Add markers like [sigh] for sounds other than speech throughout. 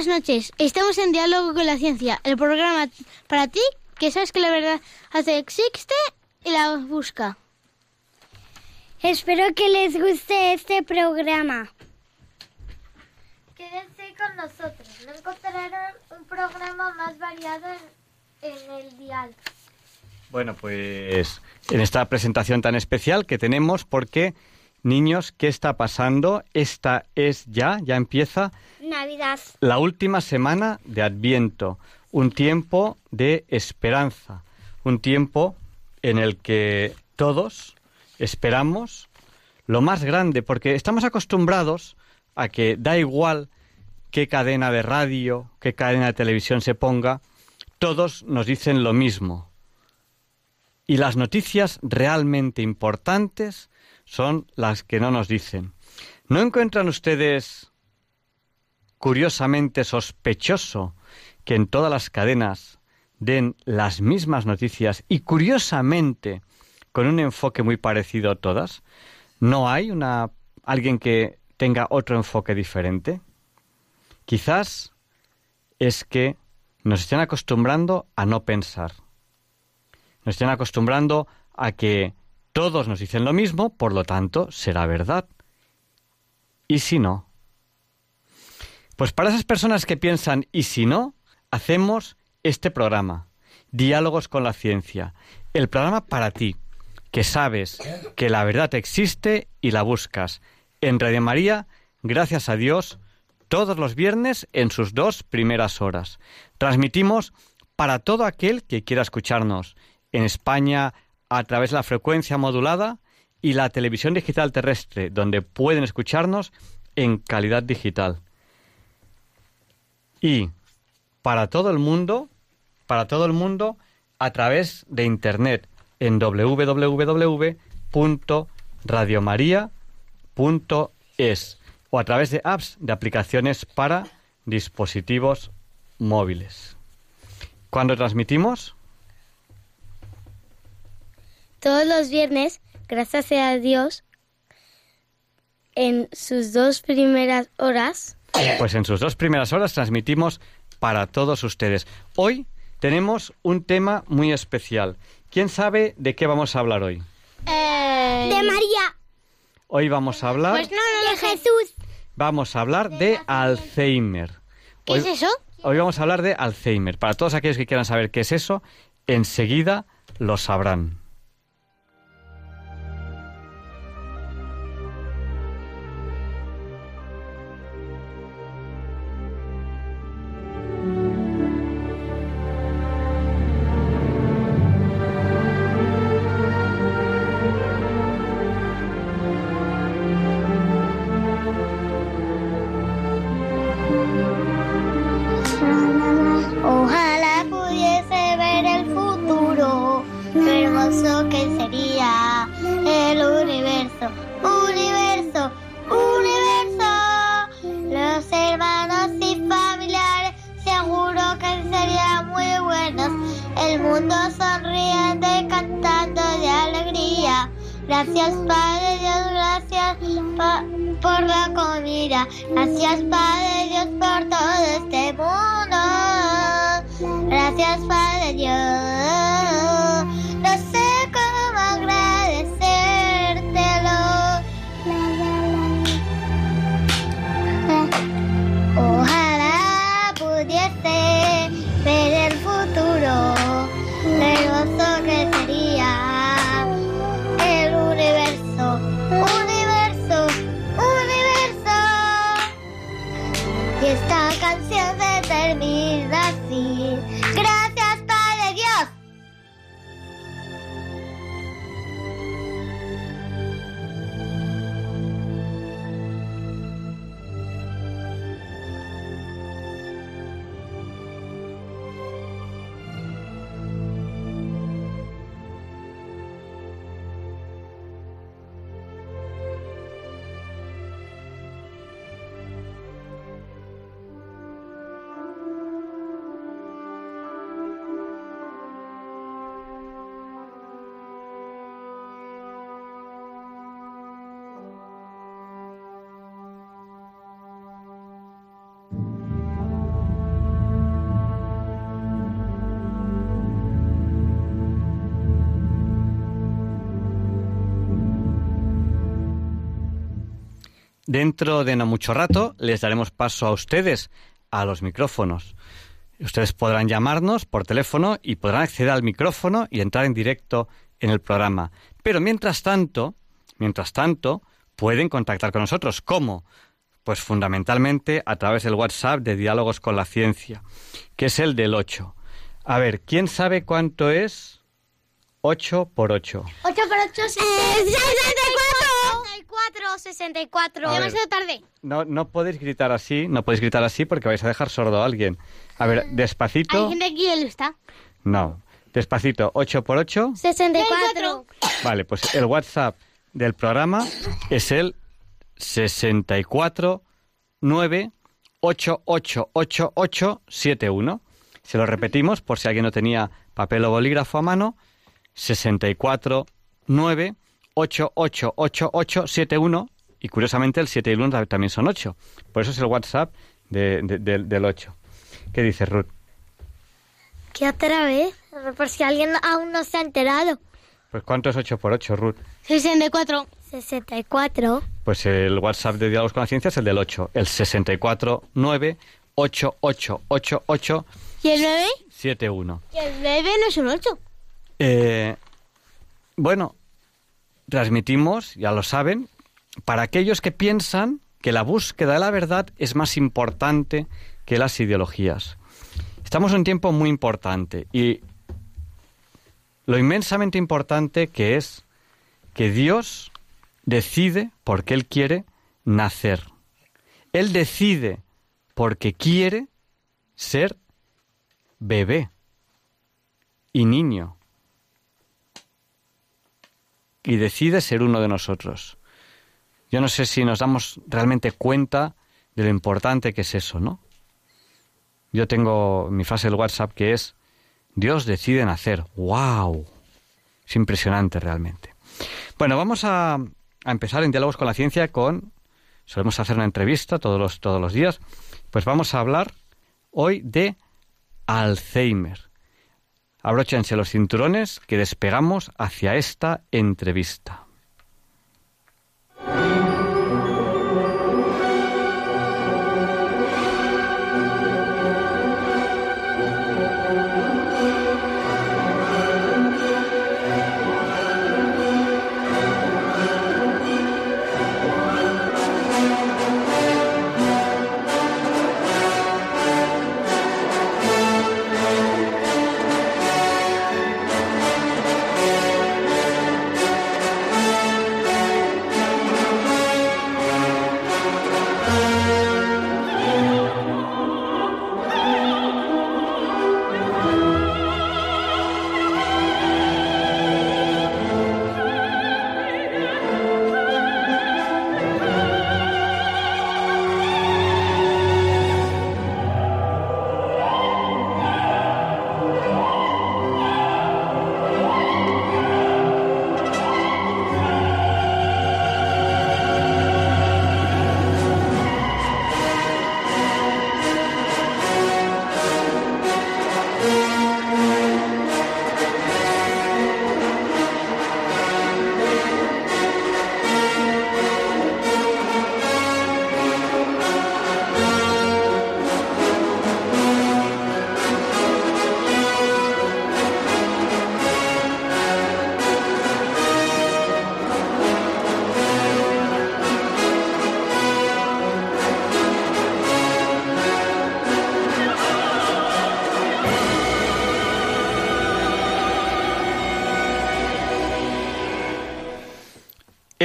Buenas noches. Estamos en Diálogo con la Ciencia, el programa para ti que sabes que la verdad existe y la busca. Espero que les guste este programa. Quédense con nosotros. No encontrarán un programa más variado en, en el dial. Bueno, pues en esta presentación tan especial que tenemos, porque Niños, ¿qué está pasando? Esta es ya, ya empieza La última semana de Adviento, un tiempo de esperanza, un tiempo en el que todos esperamos lo más grande, porque estamos acostumbrados a que da igual qué cadena de radio, qué cadena de televisión se ponga, todos nos dicen lo mismo. Y las noticias realmente importantes son las que no nos dicen. ¿No encuentran ustedes curiosamente sospechoso que en todas las cadenas den las mismas noticias y curiosamente con un enfoque muy parecido a todas? ¿No hay una alguien que tenga otro enfoque diferente? Quizás es que nos estén acostumbrando a no pensar. Nos estén acostumbrando a que todos nos dicen lo mismo, por lo tanto, será verdad. ¿Y si no? Pues para esas personas que piensan ¿y si no? hacemos este programa, Diálogos con la Ciencia, el programa para ti, que sabes que la verdad existe y la buscas. En Radio María, gracias a Dios, todos los viernes en sus dos primeras horas. Transmitimos para todo aquel que quiera escucharnos, en España, a través de la frecuencia modulada y la televisión digital terrestre, donde pueden escucharnos en calidad digital. Y para todo el mundo, para todo el mundo, a través de internet en www.radiomaria.es o a través de apps de aplicaciones para dispositivos móviles. ¿Cuándo transmitimos? todos los viernes, gracias a Dios, en sus dos primeras horas. Pues en sus dos primeras horas transmitimos para todos ustedes. Hoy tenemos un tema muy especial. ¿Quién sabe de qué vamos a hablar hoy? Eh, de María. Hoy vamos a hablar... Pues no, no, de Jesús. Vamos a hablar de Alzheimer. ¿Qué es eso? Hoy vamos a hablar de Alzheimer. Para todos aquellos que quieran saber qué es eso, enseguida lo sabrán. Dentro de no mucho rato les daremos paso a ustedes a los micrófonos. Ustedes podrán llamarnos por teléfono y podrán acceder al micrófono y entrar en directo en el programa. Pero mientras tanto, mientras tanto, pueden contactar con nosotros. ¿Cómo? Pues fundamentalmente a través del WhatsApp de Diálogos con la Ciencia, que es el del 8. A ver, ¿quién sabe cuánto es 8 por 8? 8 por 8, 64. 64, 64. A ver. Demasiado tarde. No, no podéis gritar así, no podéis gritar así porque vais a dejar sordo a alguien. A ver, Hay despacito. gente aquí que lo está. No, despacito, 8 por 8. 64. Vale, pues el WhatsApp del programa es el 64 9 888871. Se lo repetimos por si alguien no tenía papel o bolígrafo a mano. 64 9 888871 y curiosamente el 7 y el 1 también son 8. Por eso es el WhatsApp de- de- del- del 8. ¿Qué dices, Ruth? ¿Qué otra vez? Por si alguien aún no se ha enterado. Pues ¿cuánto es 8 por 8, Ruth? 64. 64. Pues el WhatsApp de Diálogos con la Ciencia es el del 8, el 64 9 8888 ¿Y el 9? 71. Y el 9 no es un 8. Eh, bueno, transmitimos, ya lo saben, para aquellos que piensan que la búsqueda de la verdad es más importante que las ideologías. Estamos en un tiempo muy importante y lo inmensamente importante que es que Dios decide porque Él quiere nacer. Él decide porque quiere ser bebé y niño. Y decide ser uno de nosotros. Yo no sé si nos damos realmente cuenta de lo importante que es eso, ¿no? Yo tengo mi frase del WhatsApp que es, Dios decide nacer. ¡Wow! Es impresionante realmente. Bueno, vamos a, a empezar en Diálogos con la Ciencia con... Solemos hacer una entrevista todos los, todos los días. Pues vamos a hablar hoy de Alzheimer. Abróchense los cinturones que despegamos hacia esta entrevista.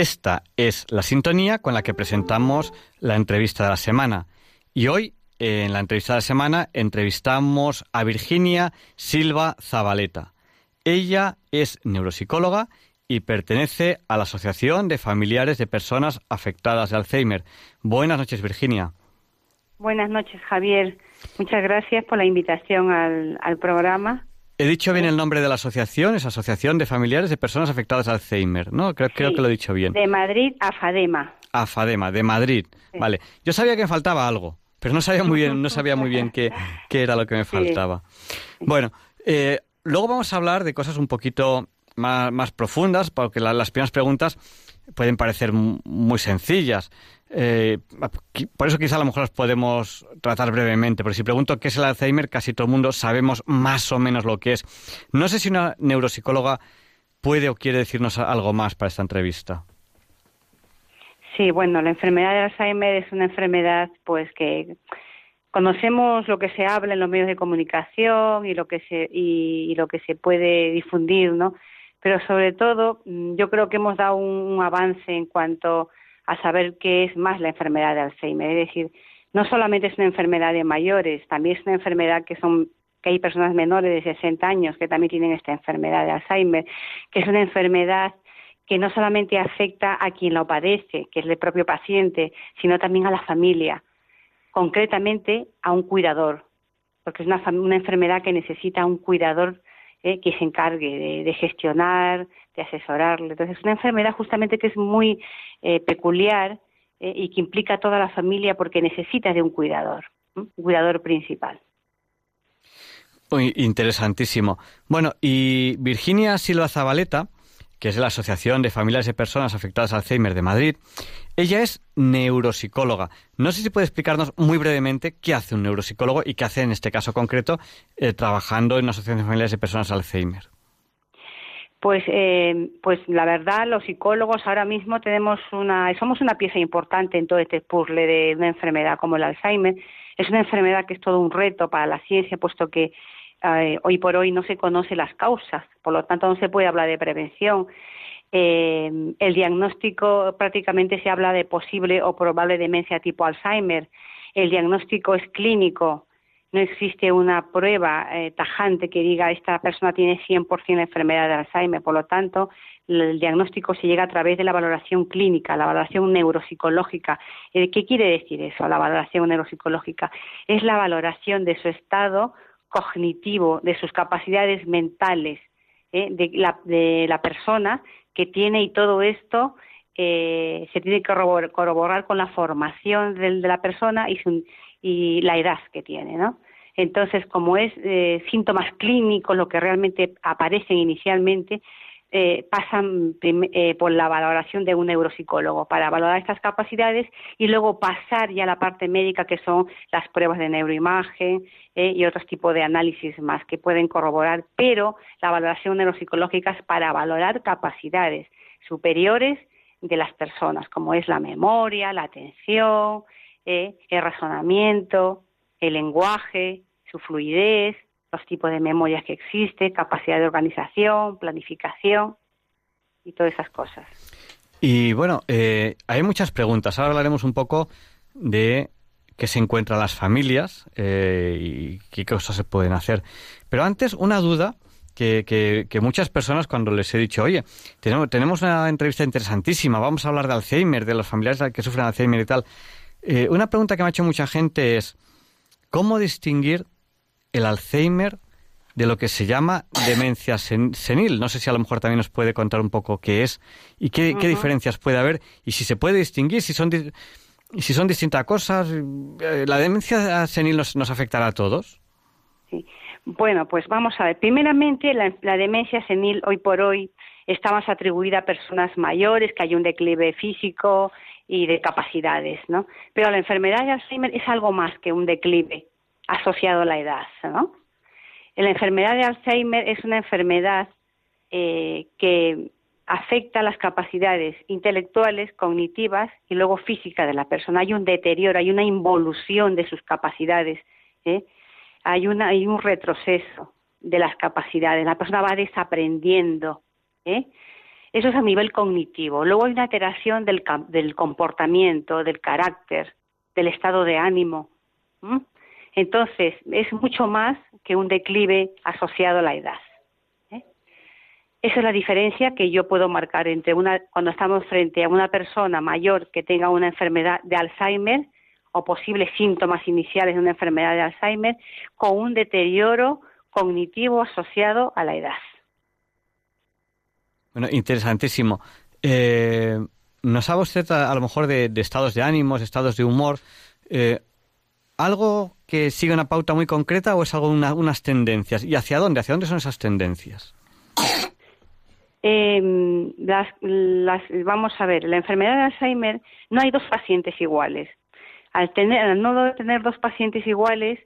Esta es la sintonía con la que presentamos la entrevista de la semana. Y hoy, en la entrevista de la semana, entrevistamos a Virginia Silva Zabaleta. Ella es neuropsicóloga y pertenece a la Asociación de Familiares de Personas Afectadas de Alzheimer. Buenas noches, Virginia. Buenas noches, Javier. Muchas gracias por la invitación al, al programa. He dicho bien el nombre de la asociación, es Asociación de Familiares de Personas Afectadas de Alzheimer, ¿no? Creo, creo Sí, que lo he dicho bien. De Madrid a Fadema. AFADEMA, de Madrid. Sí. Vale. Yo sabía que me faltaba algo, pero no sabía muy bien, no sabía muy bien qué, qué era lo que me faltaba. Bueno, eh, luego vamos a hablar de cosas un poquito más, más profundas, porque la- las primeras preguntas pueden parecer mu- muy sencillas. Eh, por eso quizá a lo mejor las podemos tratar brevemente, porque si pregunto qué es el Alzheimer, casi todo el mundo sabemos más o menos lo que es. No sé si una neuropsicóloga puede o quiere decirnos algo más para esta entrevista. Sí, bueno, la enfermedad de Alzheimer es una enfermedad pues que conocemos lo que se habla en los medios de comunicación y lo que se y, lo que se puede difundir, ¿no? Pero sobre todo, mm, yo creo que hemos dado un avance en cuanto a saber qué es más la enfermedad de Alzheimer. Es decir, no solamente es una enfermedad de mayores, también es una enfermedad que son que hay personas menores de 60 años que también tienen esta enfermedad de Alzheimer, que es una enfermedad que no solamente afecta a quien lo padece, que es el propio paciente, sino también a la familia, concretamente a un cuidador, porque es una, una enfermedad que necesita un cuidador que se encargue de, gestionar, de asesorarle. Entonces, es una enfermedad justamente que es muy eh, peculiar eh, y que implica a toda la familia porque necesita de un cuidador, un cuidador principal. Muy interesantísimo. Bueno, y Virginia Silva Zabaleta, que es de la Asociación de Familias de Personas Afectadas al Alzheimer de Madrid, ella es neuropsicóloga. No sé si puede explicarnos muy brevemente qué hace un neuropsicólogo y qué hace en este caso concreto eh, trabajando en una asociación de familias de personas Alzheimer. Pues, eh, pues la verdad, los psicólogos ahora mismo tenemos una, somos una pieza importante en todo este puzzle de una enfermedad como el Alzheimer. Es una enfermedad que es todo un reto para la ciencia, puesto que eh, hoy por hoy no se conocen las causas, por lo tanto no se puede hablar de prevención. Eh, el diagnóstico prácticamente se habla de posible o probable demencia tipo Alzheimer. El diagnóstico es clínico. No existe una prueba eh, tajante que diga esta persona tiene 100% enfermedad de Alzheimer. Por lo tanto, el diagnóstico se llega a través de la valoración clínica, la valoración neuropsicológica. ¿Qué quiere decir eso, la valoración neuropsicológica? Es la valoración de su estado cognitivo, de sus capacidades mentales, de, la, de la persona que tiene y todo esto eh, se tiene que corroborar, con la formación de, la persona y, y, la edad que tiene, ¿no? Entonces, como es eh, síntomas clínicos lo que realmente aparecen inicialmente, eh, pasan eh, por la valoración de un neuropsicólogo para valorar estas capacidades y luego pasar ya a la parte médica que son las pruebas de neuroimagen eh, y otros tipos de análisis más que pueden corroborar, pero la valoración neuropsicológica es para valorar capacidades superiores de las personas, como es la memoria, la atención, el razonamiento, el lenguaje, su fluidez, los tipos de memorias que existen, capacidad de organización, planificación y todas esas cosas. Y bueno, eh, hay muchas preguntas. Ahora hablaremos un poco de qué se encuentran las familias eh, y qué cosas se pueden hacer. Pero antes, una duda que, que, muchas personas cuando les he dicho, oye, tenemos, tenemos una entrevista interesantísima, vamos a hablar de Alzheimer, de los familiares que sufren Alzheimer y tal. Eh, una pregunta que me ha hecho mucha gente es, ¿cómo distinguir el Alzheimer de lo que se llama demencia senil. No sé si a lo mejor también nos puede contar un poco qué es y qué, diferencias puede haber y si se puede distinguir, si son, si son distintas cosas. Eh, ¿La demencia senil nos, nos afectará a todos? Sí. Bueno, pues vamos a ver. Primeramente, la, la, demencia senil hoy por hoy está más atribuida a personas mayores, que hay un declive físico y de capacidades, ¿no? Pero la enfermedad de Alzheimer es algo más que un declive asociado a la edad, ¿no? La enfermedad de Alzheimer es una enfermedad eh, que afecta las capacidades intelectuales, cognitivas y luego físicas de la persona. Hay un deterioro, hay una involución de sus capacidades, ¿eh? hay, una, hay un retroceso de las capacidades. La persona va desaprendiendo. ¿eh? Eso es a nivel cognitivo. Luego hay una alteración del, del comportamiento, del carácter, del estado de ánimo. Entonces, es mucho más que un declive asociado a la edad. ¿eh? Esa es la diferencia que yo puedo marcar entre una, cuando estamos frente a una persona mayor que tenga una enfermedad de Alzheimer o posibles síntomas iniciales de una enfermedad de Alzheimer con un deterioro cognitivo asociado a la edad. Bueno, interesantísimo. Eh, ¿Nos habla usted a, lo mejor de, estados de ánimos, estados de humor? Eh, ¿Algo que sigue una pauta muy concreta o es algo unas tendencias? ¿Y hacia dónde? ¿Hacia dónde son esas tendencias? Em, las, las, vamos a ver, la enfermedad de Alzheimer no hay dos pacientes iguales. Al, tener, al no tener dos pacientes iguales,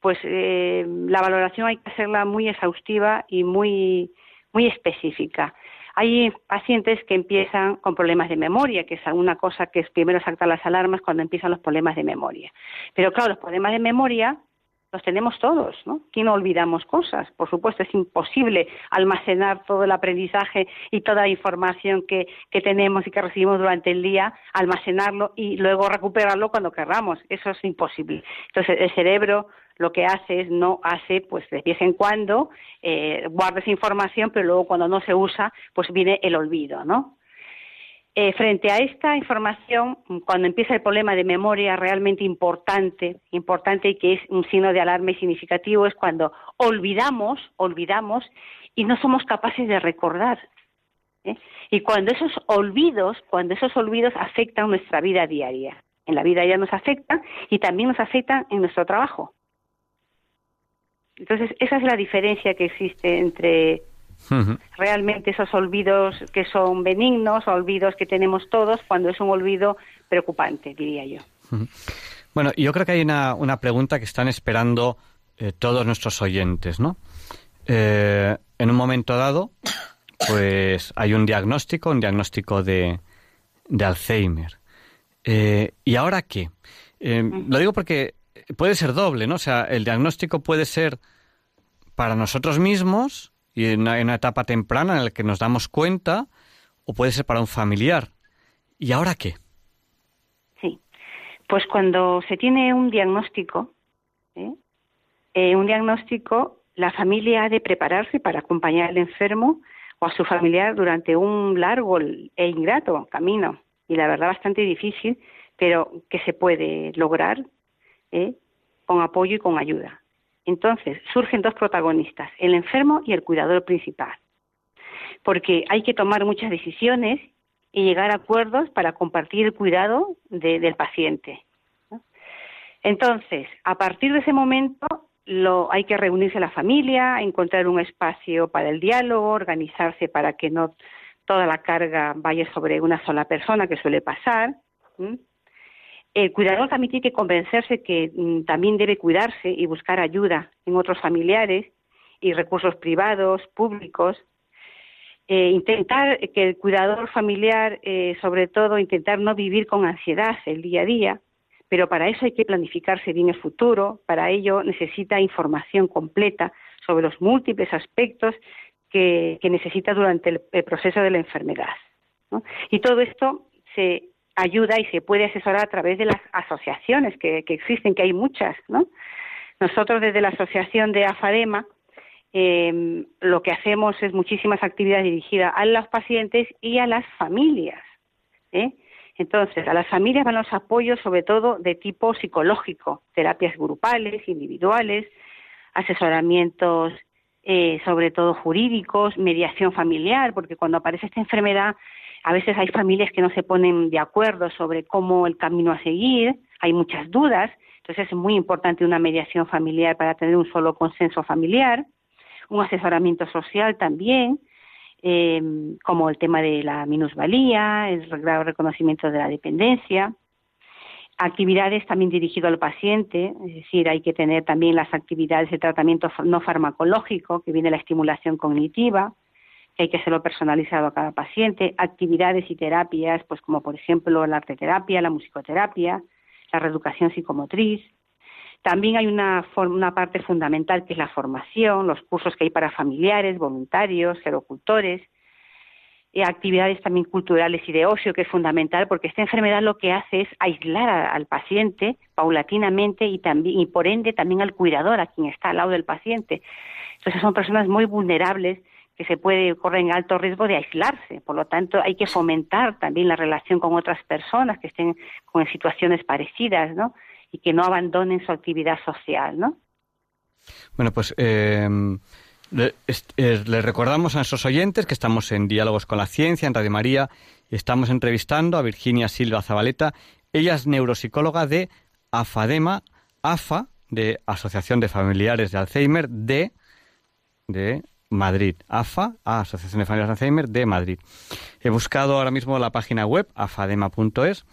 pues eh, la valoración hay que hacerla muy exhaustiva y muy, muy específica. Hay pacientes que empiezan con problemas de memoria, que es una cosa que es primero saltar las alarmas cuando empiezan los problemas de memoria. Pero claro, los problemas de memoria los tenemos todos, ¿no? ¿Quién no olvidamos cosas? Por supuesto, es imposible almacenar todo el aprendizaje y toda la información que, que tenemos y que recibimos durante el día, almacenarlo y luego recuperarlo cuando querramos. Eso es imposible. Entonces, el cerebro lo que hace es no hace, pues de vez en cuando, eh, guarda esa información, pero luego cuando no se usa, pues viene el olvido, ¿no? Eh, frente a esta información, cuando empieza el problema de memoria realmente importante, importante y que es un signo de alarma y significativo, es cuando olvidamos, olvidamos y no somos capaces de recordar. ¿eh? Y cuando esos olvidos, cuando esos olvidos afectan nuestra vida diaria. En la vida diaria nos afectan y también nos afectan en nuestro trabajo. Entonces, esa es la diferencia que existe entre realmente esos olvidos que son benignos, olvidos que tenemos todos, cuando es un olvido preocupante, diría yo. Bueno, yo creo que hay una, una pregunta que están esperando eh, todos nuestros oyentes, ¿no? Eh, en un momento dado, pues hay un diagnóstico, un diagnóstico de, de Alzheimer. Eh, ¿Y ahora qué? Lo digo porque puede ser doble, ¿no? O sea, el diagnóstico puede ser para nosotros mismos y en una, etapa temprana en la que nos damos cuenta, o puede ser para un familiar. ¿Y ahora qué? Sí, pues cuando se tiene un diagnóstico, ¿eh? Eh, un diagnóstico, la familia ha de prepararse para acompañar al enfermo o a su familiar durante un largo e ingrato camino, y la verdad bastante difícil, pero que se puede lograr ¿eh? Con apoyo y con ayuda. Entonces, surgen dos protagonistas, el enfermo y el cuidador principal, porque hay que tomar muchas decisiones y llegar a acuerdos para compartir el cuidado del paciente. Entonces, a partir de ese momento, hay que reunirse la familia, encontrar un espacio para el diálogo, organizarse para que no toda la carga vaya sobre una sola persona, que suele pasar. El cuidador también tiene que convencerse que mm, también debe cuidarse y buscar ayuda en otros familiares y recursos privados, públicos. Eh, intentar que el cuidador familiar, eh, sobre todo, intentar no vivir con ansiedad el día a día, pero para eso hay que planificarse bien el futuro, para ello necesita información completa sobre los múltiples aspectos que, necesita durante el, proceso de la enfermedad. Y todo esto se ayuda y se puede asesorar a través de las asociaciones que, existen, que hay muchas, ¿no? Nosotros desde la asociación de AFADEMA em, lo que hacemos es muchísimas actividades dirigidas a los pacientes y a las familias. ¿eh? Entonces, a las familias van los apoyos sobre todo de tipo psicológico, terapias grupales, individuales, asesoramientos eh, sobre todo jurídicos, mediación familiar, porque cuando aparece esta enfermedad a veces hay familias que no se ponen de acuerdo sobre cómo el camino a seguir, hay muchas dudas, entonces es muy importante una mediación familiar para tener un solo consenso familiar, un asesoramiento social también, em, como el tema de la minusvalía, el reconocimiento de la dependencia, actividades también dirigidas al paciente, es decir, hay que tener también las actividades de tratamiento no farmacológico, que viene la estimulación cognitiva, que hay que hacerlo personalizado a cada paciente, actividades y terapias, pues como por ejemplo la arteterapia, la musicoterapia, la reeducación psicomotriz. También hay una, una parte fundamental que es la formación, los cursos que hay para familiares, voluntarios, gerocultores, actividades también culturales y de ocio, que es fundamental, porque esta enfermedad lo que hace es aislar al paciente paulatinamente y también y por ende también al cuidador, a quien está al lado del paciente. Entonces son personas muy vulnerables se puede correr en alto riesgo de aislarse. Por lo tanto, hay que fomentar también la relación con otras personas que estén con situaciones parecidas, ¿no? Y que no abandonen su actividad social, ¿no? Bueno, pues le, eh, recordamos a nuestros oyentes que estamos en Diálogos con la Ciencia, en Radio María, y estamos entrevistando a Virginia Silva Zabaleta. Ella es neuropsicóloga de AFADEMA, AFA, de Asociación de Familiares de Alzheimer, de, de Madrid. AFA, Asociación de Familias Alzheimer de Madrid. He buscado ahora mismo la página web afadema.es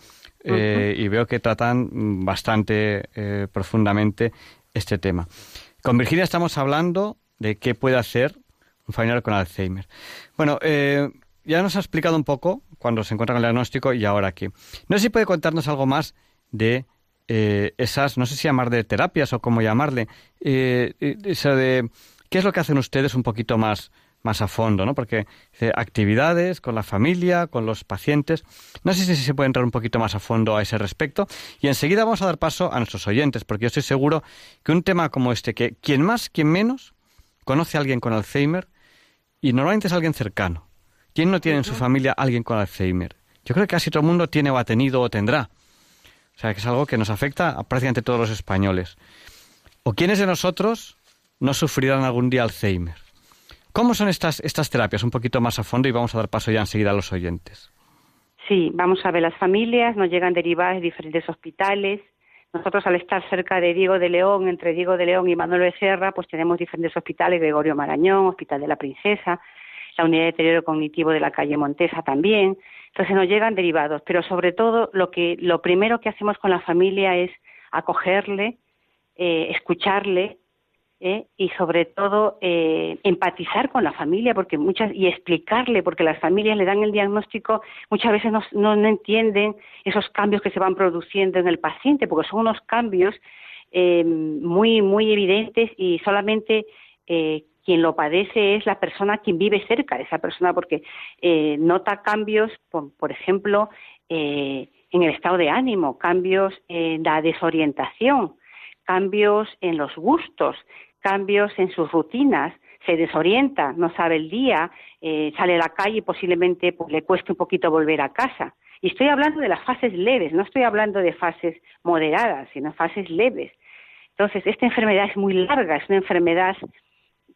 eh, y veo que tratan bastante eh, profundamente este tema. Con Virginia estamos hablando de qué puede hacer un familiar con Alzheimer. Bueno, eh, ya nos ha explicado un poco cuando se encuentra con el diagnóstico y ahora aquí. No sé si puede contarnos algo más de eh, esas, no sé si llamar de terapias o cómo llamarle, eh, eso de qué es lo que hacen ustedes un poquito más, más a fondo, ¿no? Porque actividades con la familia, con los pacientes. No sé si se puede entrar un poquito más a fondo a ese respecto. Y enseguida vamos a dar paso a nuestros oyentes, porque yo estoy seguro que un tema como este, que quien más, quien menos, conoce a alguien con Alzheimer, y normalmente es alguien cercano. ¿Quién no tiene en su familia alguien con Alzheimer? Yo creo que casi todo el mundo tiene o ha tenido o tendrá. O sea, que es algo que nos afecta a prácticamente todos los españoles. ¿O quiénes de nosotros no sufrirán algún día Alzheimer? ¿Cómo son estas, estas terapias? Un poquito más a fondo y vamos a dar paso ya enseguida a los oyentes. Sí, vamos a ver las familias, nos llegan derivadas de diferentes hospitales. Nosotros al estar cerca de Diego de León, entre Diego de León y Manuel Becerra, pues tenemos diferentes hospitales, Gregorio Marañón, Hospital de la Princesa, la unidad de deterioro cognitivo de la calle Montesa también. Entonces nos llegan derivados, pero sobre todo lo que lo primero que hacemos con la familia es acogerle, eh, escucharle, ¿eh? y sobre todo eh, empatizar con la familia porque muchas y explicarle porque las familias le dan el diagnóstico muchas veces no, no, entienden esos cambios que se van produciendo en el paciente porque son unos cambios eh, muy muy evidentes y solamente quien lo padece es la persona quien vive cerca de esa persona porque nota cambios por, por ejemplo en el estado de ánimo cambios en la desorientación cambios en los gustos, cambios en sus rutinas, se desorienta, no sabe el día, eh, sale a la calle y posiblemente pues, le cueste un poquito volver a casa. Y estoy hablando de las fases leves, no estoy hablando de fases moderadas, sino fases leves. Entonces, esta enfermedad es muy larga, es una enfermedad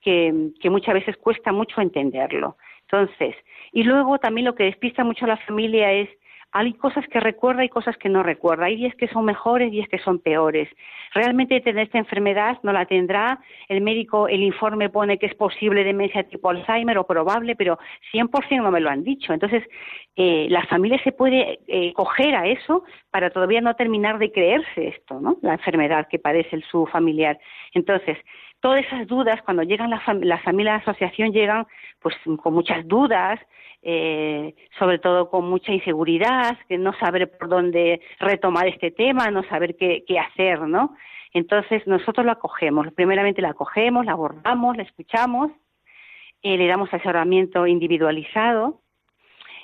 que, que muchas veces cuesta mucho entenderlo. Entonces, y luego también lo que despista mucho a la familia es hay cosas que recuerda y cosas que no recuerda. Hay días que son mejores, días que son peores. Realmente tener esta enfermedad no la tendrá. El médico, el informe pone que es posible demencia tipo Alzheimer o probable, pero 100% no me lo han dicho. Entonces, eh, la familia se puede eh, coger a eso para todavía no terminar de creerse esto, ¿no? La enfermedad que padece el, su familiar. Entonces, todas esas dudas, cuando llegan las la familias de asociación, llegan pues con muchas dudas, eh, sobre todo con mucha inseguridad, que no saber por dónde retomar este tema, no saber qué, qué hacer, ¿no? Entonces nosotros lo acogemos, primeramente la acogemos, la abordamos, la escuchamos, eh, le damos asesoramiento individualizado,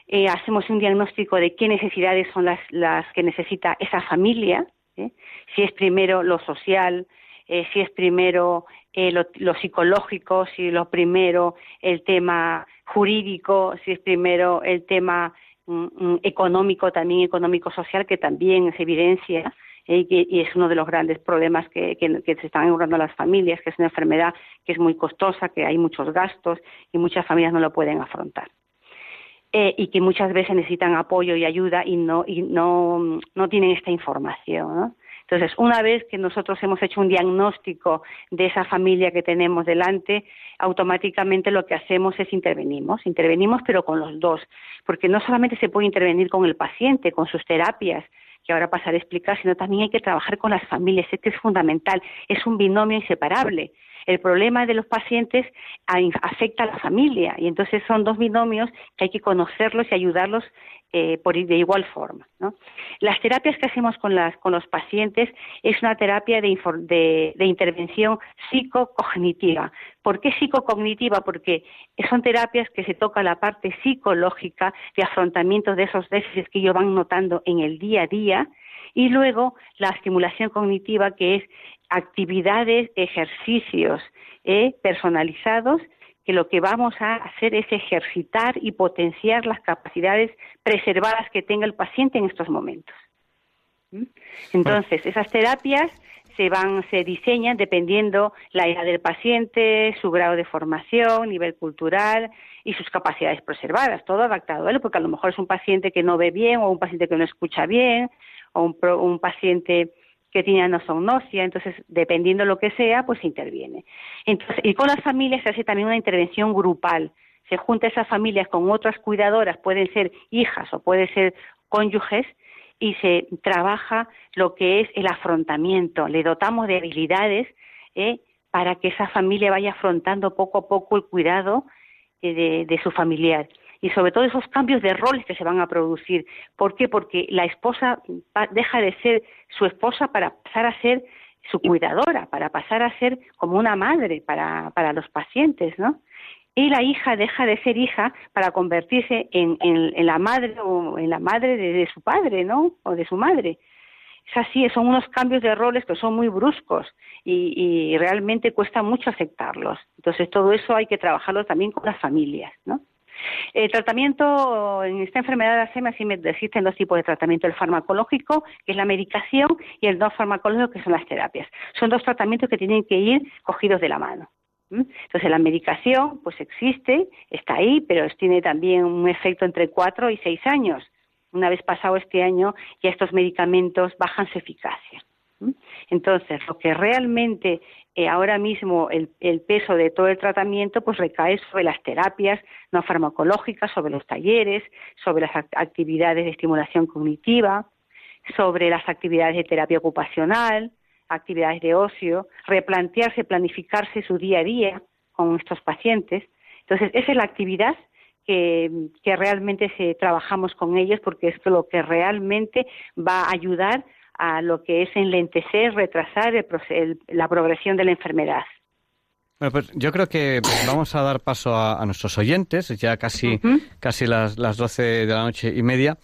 eh, hacemos un diagnóstico de qué necesidades son las, las que necesita esa familia, ¿eh? si es primero lo social, eh, si es primero eh, lo, lo, psicológico, si lo primero el tema jurídico, si es primero el tema mm, mm, económico, también económico-social, que también se evidencia eh, y, es uno de los grandes problemas que, que, se están encontrando las familias, que es una enfermedad que es muy costosa, que hay muchos gastos y muchas familias no lo pueden afrontar. Eh, y que muchas veces necesitan apoyo y ayuda y no, y no, no tienen esta información. Entonces, una vez que nosotros hemos hecho un diagnóstico de esa familia que tenemos delante, automáticamente lo que hacemos es intervenimos, intervenimos pero con los dos, porque no solamente se puede intervenir con el paciente, con sus terapias, que ahora pasaré a explicar, sino también hay que trabajar con las familias, esto es fundamental, es un binomio inseparable. El problema de los pacientes afecta a la familia y entonces son dos binomios que hay que conocerlos y ayudarlos eh, por, de igual forma. ¿no? Las terapias que hacemos con, las, con los pacientes es una terapia de, intervención psicocognitiva. ¿Por qué psicocognitiva? Porque son terapias que se toca la parte psicológica de afrontamiento de esos déficits que ellos van notando en el día a día y luego la estimulación cognitiva que es actividades, ejercicios eh, personalizados que lo que vamos a hacer es ejercitar y potenciar las capacidades preservadas que tenga el paciente en estos momentos. ¿Mm? Entonces, esas terapias se van, se diseñan dependiendo la edad del paciente, su grado de formación, nivel cultural y sus capacidades preservadas, todo adaptado a él, porque a lo mejor es un paciente que no ve bien o un paciente que no escucha bien o un, un paciente que tiene anosognosia, entonces dependiendo de lo que sea, pues interviene. Entonces, y con las familias se hace también una intervención grupal. Se junta esas familias con otras cuidadoras, pueden ser hijas o pueden ser cónyuges, y se trabaja lo que es el afrontamiento. Le dotamos de habilidades ¿eh? para que esa familia vaya afrontando poco a poco el cuidado eh, de, su familiar y sobre todo esos cambios de roles que se van a producir. ¿Por qué? Porque la esposa deja de ser su esposa para pasar a ser su cuidadora, para pasar a ser como una madre para, para los pacientes, ¿no? Y la hija deja de ser hija para convertirse en, en, la madre o en la madre de, su padre, ¿no? O de su madre. Es así, son unos cambios de roles que son muy bruscos y, y realmente cuesta mucho aceptarlos. Entonces todo eso hay que trabajarlo también con las familias, ¿no? El tratamiento en esta enfermedad de Alzheimer sí existen dos tipos de tratamiento, el farmacológico, que es la medicación, y el no farmacológico, que son las terapias. Son dos tratamientos que tienen que ir cogidos de la mano. Entonces la medicación pues existe, está ahí, pero tiene también un efecto entre cuatro y seis años. Una vez pasado este año ya estos medicamentos bajan su eficacia. Entonces, lo que realmente eh, ahora mismo el, peso de todo el tratamiento pues recae sobre las terapias no farmacológicas, sobre los talleres, sobre las actividades de estimulación cognitiva, sobre las actividades de terapia ocupacional, actividades de ocio, replantearse, planificarse su día a día con estos pacientes. Entonces, esa es la actividad que, que realmente se, trabajamos con ellos porque es lo que realmente va a ayudar a lo que es enlentecer, retrasar la progresión de la enfermedad. Bueno, pues yo creo que vamos a dar paso a, nuestros oyentes, ya casi, casi las, las 12 de la noche y media,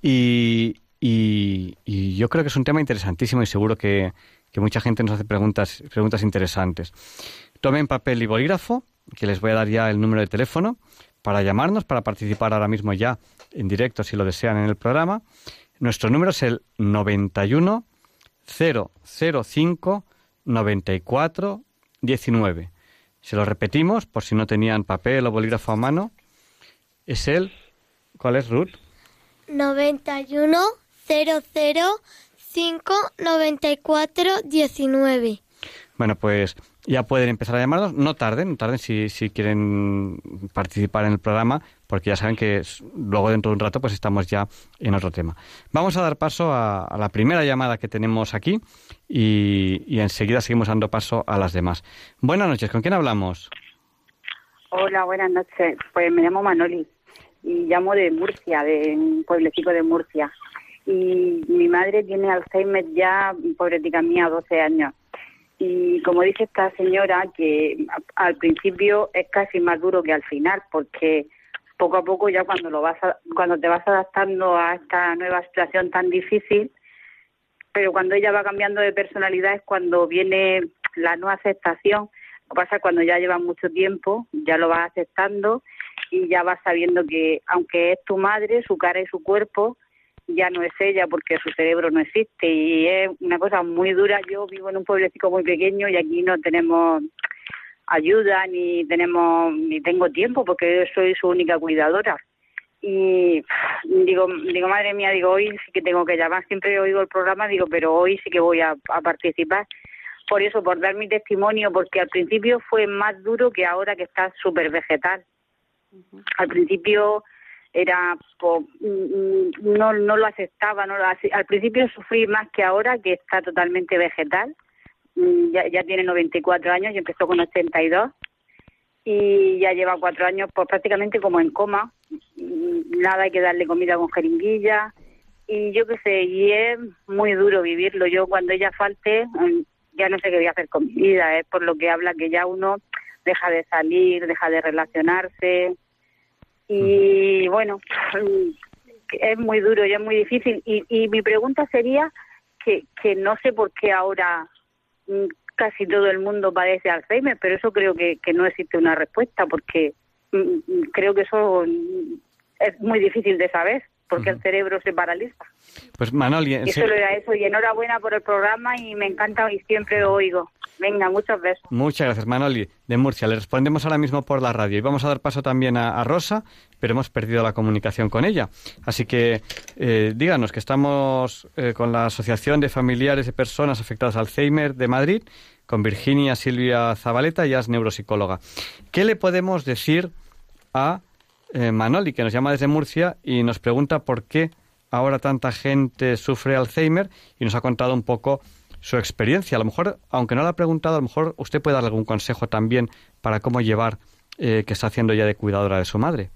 y, y, yo creo que es un tema interesantísimo y seguro que, que mucha gente nos hace preguntas, preguntas interesantes. Tomen papel y bolígrafo, que les voy a dar ya el número de teléfono para llamarnos, para participar ahora mismo ya en directo si lo desean en el programa. Nuestro número es el 91 005 94 19. Se lo repetimos por si no tenían papel o bolígrafo a mano. Es el. ¿Cuál es, Ruth? 91 005 94 19. Bueno, pues ya pueden empezar a llamarnos. No tarden, no tarden si, si quieren participar en el programa, porque ya saben que luego dentro de un rato pues estamos ya en otro tema. Vamos a dar paso a, la primera llamada que tenemos aquí y, y, enseguida seguimos dando paso a las demás. Buenas noches, ¿con quién hablamos? Hola, buenas noches. Pues me llamo Manoli y llamo de Murcia, de un pueblecito de Murcia. Y mi madre tiene Alzheimer ya, pobretica mía, 12 años y como dice esta señora, que al principio es casi más duro que al final, porque poco a poco ya cuando lo vas cuando te vas adaptando a esta nueva situación tan difícil, pero cuando ella va cambiando de personalidad es cuando viene la no aceptación. Lo que pasa es cuando ya lleva mucho tiempo, ya lo vas aceptando y ya vas sabiendo que aunque es tu madre, su cara y su cuerpo, ya no es ella porque su cerebro no existe y es una cosa muy dura. Yo vivo en un pueblecito muy pequeño y aquí no tenemos ayuda ni tenemos ni tengo tiempo porque yo soy su única cuidadora. Y digo digo madre mía digo hoy sí que tengo que llamar. Siempre oigo el programa digo pero hoy sí que voy a, a participar. Por eso por dar mi testimonio porque al principio fue más duro que ahora que está súper vegetal. Al principio era mm, mm, no no lo aceptaba no al principio sufrí más que ahora que está totalmente vegetal mm, ya, ya tiene 94 años y empezó con 82 y ya lleva cuatro años pues prácticamente como en coma nada hay que darle comida con jeringuilla y yo qué sé y es muy duro vivirlo. Yo cuando ella falte ya no sé qué voy a hacer con mi vida es por lo que habla que ya uno deja de salir deja de relacionarse y bueno, es muy duro y es muy difícil. Y, y mi pregunta sería que, que no sé por qué ahora mm, casi todo el mundo padece Alzheimer, pero eso creo que, que no existe una respuesta porque mm, mm, creo que eso es muy difícil de saber porque el cerebro se paraliza. Pues Manoli, y solo era eso y enhorabuena por el programa y me encanta y siempre lo oigo. Venga, muchos besos. Muchas gracias, Manoli, de Murcia. Le respondemos ahora mismo por la radio y vamos a dar paso también a, Rosa, pero hemos perdido la comunicación con ella. Así que eh, díganos que estamos eh, con la Asociación de Familiares de Personas Afectadas al Alzheimer de Madrid, con Virginia Silvia Zabaleta, ya es neuropsicóloga. ¿Qué le podemos decir a eh, Manoli, que nos llama desde Murcia y nos pregunta por qué ahora tanta gente sufre Alzheimer y nos ha contado un poco su experiencia. A lo mejor, aunque no la ha preguntado, a lo mejor usted puede dar algún consejo también para cómo llevar eh, que está haciendo ya de cuidadora de su madre.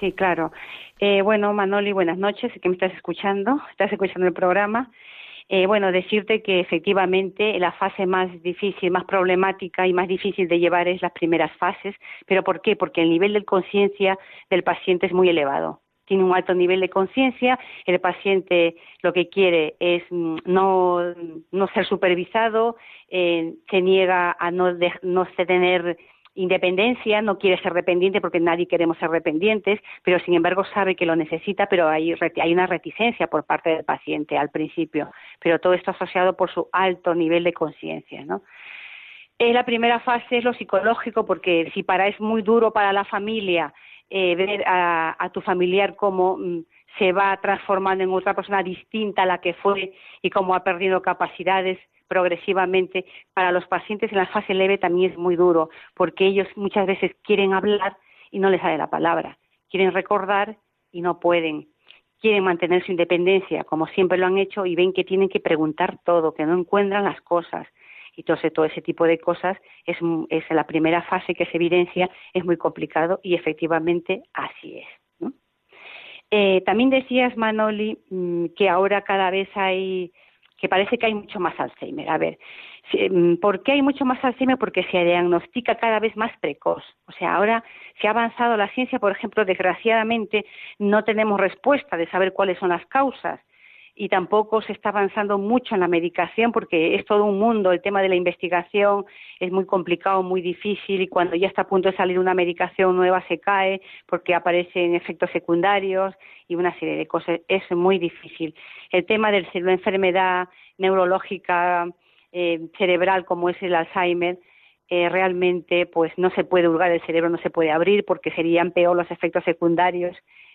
Sí, claro. Eh, bueno, Manoli, buenas noches, que me estás escuchando, estás escuchando el programa. Eh, bueno, decirte que efectivamente la fase más difícil, más problemática y más difícil de llevar es las primeras fases. ¿Pero por qué? Porque el nivel de conciencia del paciente es muy elevado tiene un alto nivel de conciencia, el paciente lo que quiere es mm, no, no ser supervisado, eh, se niega a no, no tener independencia, no quiere ser dependiente porque nadie queremos ser dependientes, pero sin embargo sabe que lo necesita, pero hay, hay una reticencia por parte del paciente al principio, pero todo esto asociado por su alto nivel de conciencia, ¿no? Es la primera fase es lo psicológico porque si para es muy duro para la familia eh, ver a, tu familiar cómo mm, se va transformando en otra persona distinta a la que fue y cómo ha perdido capacidades progresivamente. Para los pacientes en la fase leve también es muy duro, porque ellos muchas veces quieren hablar y no les sale la palabra, quieren recordar y no pueden, quieren mantener su independencia como siempre lo han hecho y ven que tienen que preguntar todo, que no encuentran las cosas, y todo ese, tipo de cosas es, es la primera fase que se evidencia, es muy complicado y efectivamente así es. Eh, también decías, Manoli, mm, que ahora cada vez hay, que parece que hay mucho más Alzheimer. A ver, mm, ¿por qué hay mucho más Alzheimer? Porque se diagnostica cada vez más precoz. O sea, ahora se ha avanzado la ciencia, por ejemplo, desgraciadamente no tenemos respuesta de saber cuáles son las causas y tampoco se está avanzando mucho en la medicación porque es todo un mundo. El tema de la investigación es muy complicado, muy difícil y cuando ya está a punto de salir una medicación nueva se cae porque aparecen efectos secundarios y una serie de cosas. Es muy difícil. El tema de la enfermedad neurológica eh, cerebral como es el Alzheimer eh, realmente pues no se puede hurgar el cerebro, no se puede abrir porque serían peor los efectos secundarios.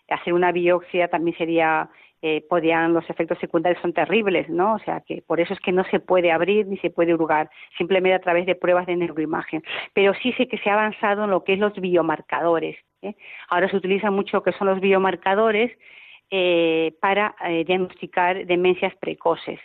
Hacer una biopsia también sería eh, podían los efectos secundarios son terribles, ¿no? O sea que por eso es que no se puede abrir ni se puede hurgar, simplemente a través de pruebas de neuroimagen. Pero sí sé que se ha avanzado en lo que es los biomarcadores. ¿eh? Ahora se utiliza mucho lo que son los biomarcadores eh, para diagnosticar demencias precoces.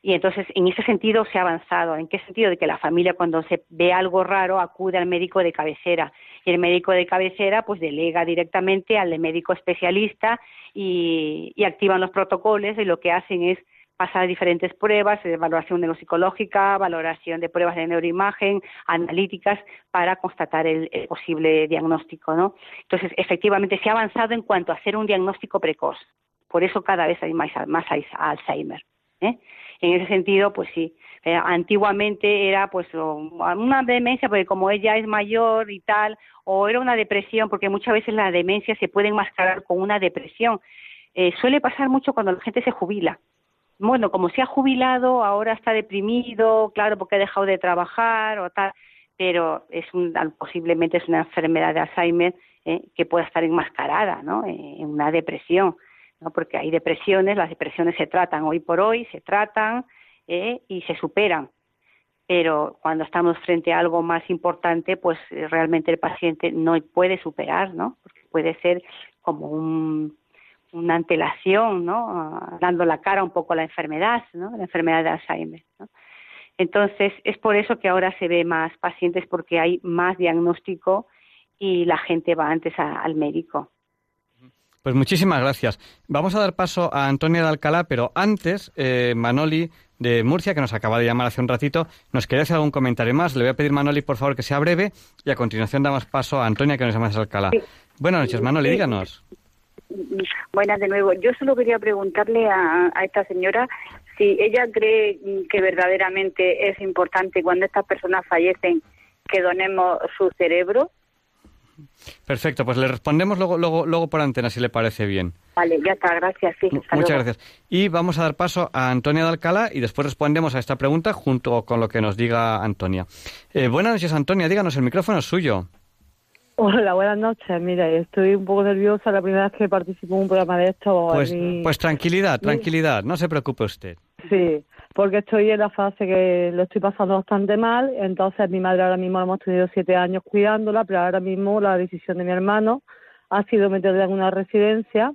Y entonces, en ese sentido se ha avanzado. ¿En qué sentido? De que la familia cuando se ve algo raro acude al médico de cabecera y el médico de cabecera pues delega directamente al médico especialista y, activan los protocolos y lo que hacen es pasar diferentes pruebas, de valoración neuropsicológica, valoración de pruebas de neuroimagen, analíticas, para constatar el, posible diagnóstico, ¿no? Entonces, efectivamente, se ha avanzado en cuanto a hacer un diagnóstico precoz. Por eso cada vez hay más, más Alzheimer. ¿eh? En ese sentido, pues sí. Eh, antiguamente era pues una demencia, porque como ella es mayor y tal, o era una depresión, porque muchas veces la demencia se puede enmascarar con una depresión. Eh, suele pasar mucho cuando la gente se jubila. Bueno, como se ha jubilado, ahora está deprimido, claro, porque ha dejado de trabajar o tal, pero es un, posiblemente es una enfermedad de Alzheimer eh, que pueda estar enmascarada, ¿no? en una depresión. ¿No? porque hay depresiones, las depresiones se tratan hoy por hoy, se tratan eh, y se superan. Pero cuando estamos frente a algo más importante, pues eh, realmente el paciente no puede superar, ¿no? Porque puede ser como una antelación, ¿no? Dando la cara un poco a la enfermedad, ¿no? La enfermedad de Alzheimer, Entonces, es por eso que ahora se ve más pacientes porque hay más diagnóstico y la gente va antes al médico. Pues muchísimas gracias. Vamos a dar paso a Antonia de Alcalá, pero antes, eh, Manoli de Murcia, que nos acaba de llamar hace un ratito, nos quería hacer algún comentario más. Le voy a pedir, Manoli, por favor, que sea breve y a continuación damos paso a Antonia, que nos llama de Alcalá. Buenas noches, Manoli, díganos. Buenas de nuevo. Yo solo quería preguntarle a, a esta señora si ella cree que verdaderamente es importante cuando estas personas fallecen que donemos su cerebro Perfecto, pues le respondemos luego, luego, luego por antena, si le parece bien. Vale, ya está, gracias. Sí, hasta Muchas luego. gracias. Y vamos a dar paso a Antonia de Alcalá y después respondemos a esta pregunta junto con lo que nos diga Antonia. Eh, buenas noches, Antonia. Díganos, el micrófono es suyo. Hola, buenas noches. Mira, estoy un poco nerviosa. La primera vez que participo en un programa de esto. Pues, mí- pues tranquilidad, Sí. tranquilidad. No se preocupe usted. Sí, porque estoy en la fase que lo estoy pasando bastante mal. Entonces, mi madre ahora mismo hemos tenido siete años cuidándola, pero ahora mismo la decisión de mi hermano ha sido meterla en una residencia.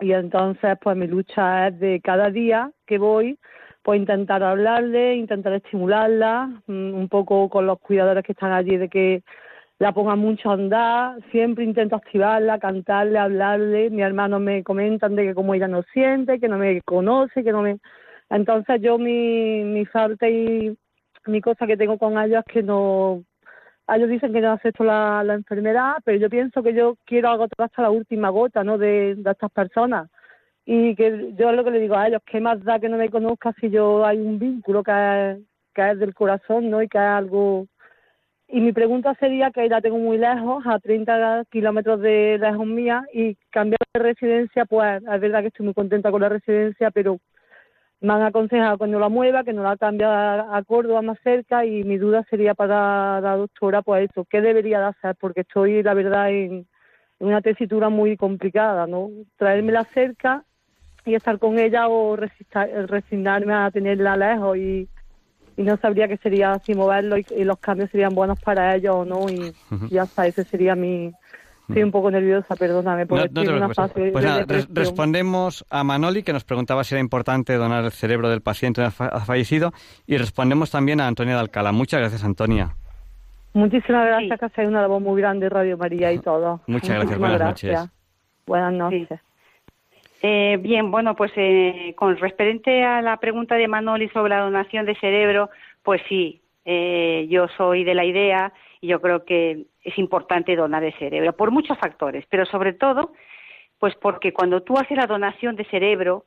Y entonces, pues mi lucha es de cada día que voy, pues intentar hablarle, intentar estimularla, mm, un poco con los cuidadores que están allí, de que la pongan mucho a andar, siempre intento activarla, cantarle, hablarle, mis hermanos me comentan de que como ella no siente, que no me conoce, que no me... Entonces yo mi, mi falta y mi cosa que tengo con ellos es que no... Ellos dicen que no acepto la, enfermedad, pero yo pienso que yo quiero agotar hasta la última gota, ¿no?, de, de estas personas. Y que yo es lo que le digo a ellos, ¿qué más da que no me conozca si yo hay un vínculo que es, que es del corazón, ¿no?, y que es algo y mi pregunta sería que la tengo muy lejos, a 30 kilómetros de lejos mía, y cambiar de residencia, pues es verdad que estoy muy contenta con la residencia, pero me han aconsejado que no la mueva, que no la cambie a, Córdoba más cerca, y mi duda sería para la doctora, pues eso, ¿qué debería de hacer? Porque estoy, la verdad, en, una tesitura muy complicada, ¿no? Traérmela cerca y estar con ella o resignarme a tenerla lejos y y no sabría qué sería si moverlo y, y los cambios serían buenos para ellos o no y ya está, ese sería mi... Estoy un poco nerviosa, perdóname, No, porque no te estoy en una fase Pues de nada, res- respondemos a Manoli, que nos preguntaba si era importante donar el cerebro del paciente fallecido, y respondemos también a Antonia de Alcalá. Muchas gracias, Antonia. Muchísimas gracias, que hacéis una labor muy grande, Radio María y todo. Muchas gracias, Muchísimas buenas noches. gracias. Buenas noches. Eh, bien, bueno, pues eh, con referente a la pregunta de Manoli sobre la donación de cerebro, pues sí, eh, yo soy de la idea y yo creo que es importante donar el cerebro por muchos factores, pero sobre todo, pues porque cuando tú haces la donación de cerebro,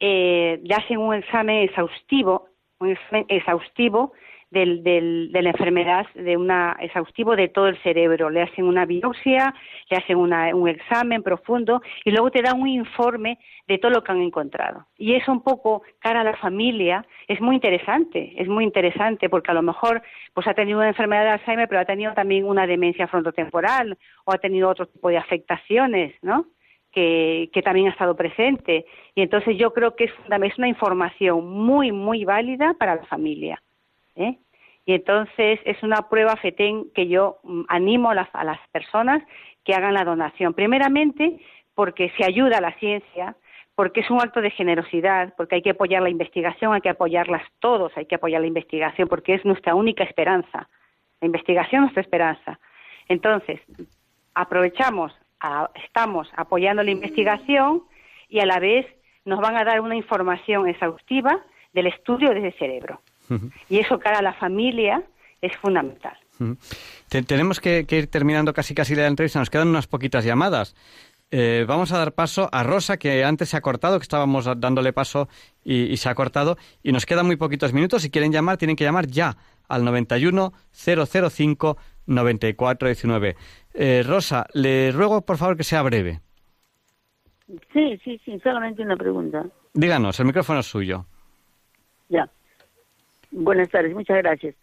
eh, le hacen un examen exhaustivo, un examen exhaustivo del, del- de la enfermedad, de una exhaustivo de todo el cerebro. Le hacen una biopsia, le hacen una- un examen profundo y luego te dan un informe de todo lo que han encontrado. Y eso un poco cara a la familia es muy interesante, es muy interesante porque a lo mejor pues ha tenido una enfermedad de Alzheimer, pero ha tenido también una demencia frontotemporal o ha tenido otro tipo de afectaciones, ¿no? que, que también ha estado presente. Y entonces yo creo que es, es una información muy, muy válida para la familia. ¿Eh? Y entonces es una prueba FETEN que yo mm, animo a las, a las personas que hagan la donación. Primeramente, porque se ayuda a la ciencia, porque es un acto de generosidad, porque hay que apoyar la investigación, hay que apoyarlas todos, hay que apoyar la investigación, porque es nuestra única esperanza. La investigación es nuestra esperanza. Entonces, aprovechamos, estamos apoyando la investigación y a la vez nos van a dar una información exhaustiva del estudio de ese cerebro. Y eso cara a la familia es fundamental. Te- tenemos que, que ir terminando casi casi la entrevista. Nos quedan unas poquitas llamadas. Eh, vamos a dar paso a Rosa, que antes se ha cortado, que estábamos dándole paso y, y se ha cortado. Y nos quedan muy poquitos minutos. Si quieren llamar, tienen que llamar ya al 91 005 9419. Eh, Rosa, le ruego por favor que sea breve. Sí, sí, sí, solamente una pregunta. Díganos, el micrófono es suyo. Ya. Buenas tardes, muchas gracias.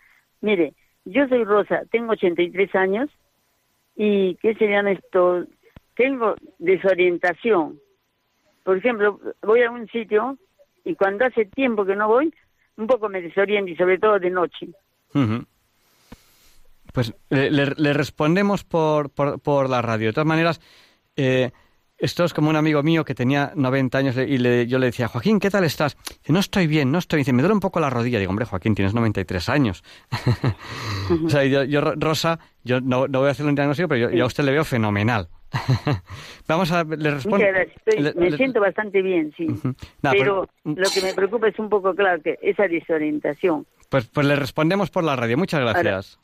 Mire, yo soy Rosa, tengo 83 años y ¿qué se llama esto? Tengo desorientación. Por ejemplo, voy a un sitio y cuando hace tiempo que no voy, un poco me desoriento y sobre todo de noche. Pues le, le- le respondemos por, por, por la radio. De todas maneras, eh, esto es como un amigo mío que tenía 90 años y le- yo le decía, Joaquín, ¿qué tal estás? Dice, no estoy bien, no estoy bien. Dice, me duele un poco la rodilla. Digo, hombre, Joaquín, tienes 93 años. [laughs] o sea, yo, yo, Rosa, yo no, no voy a hacer un diagnóstico, pero yo, yo a usted le veo fenomenal. [laughs] Vamos a, le respondo. Estoy- le- me le- siento bastante bien, sí. Pero pues, lo que me preocupa es un poco, claro, que esa desorientación. pues, pues le respondemos por la radio. Muchas gracias.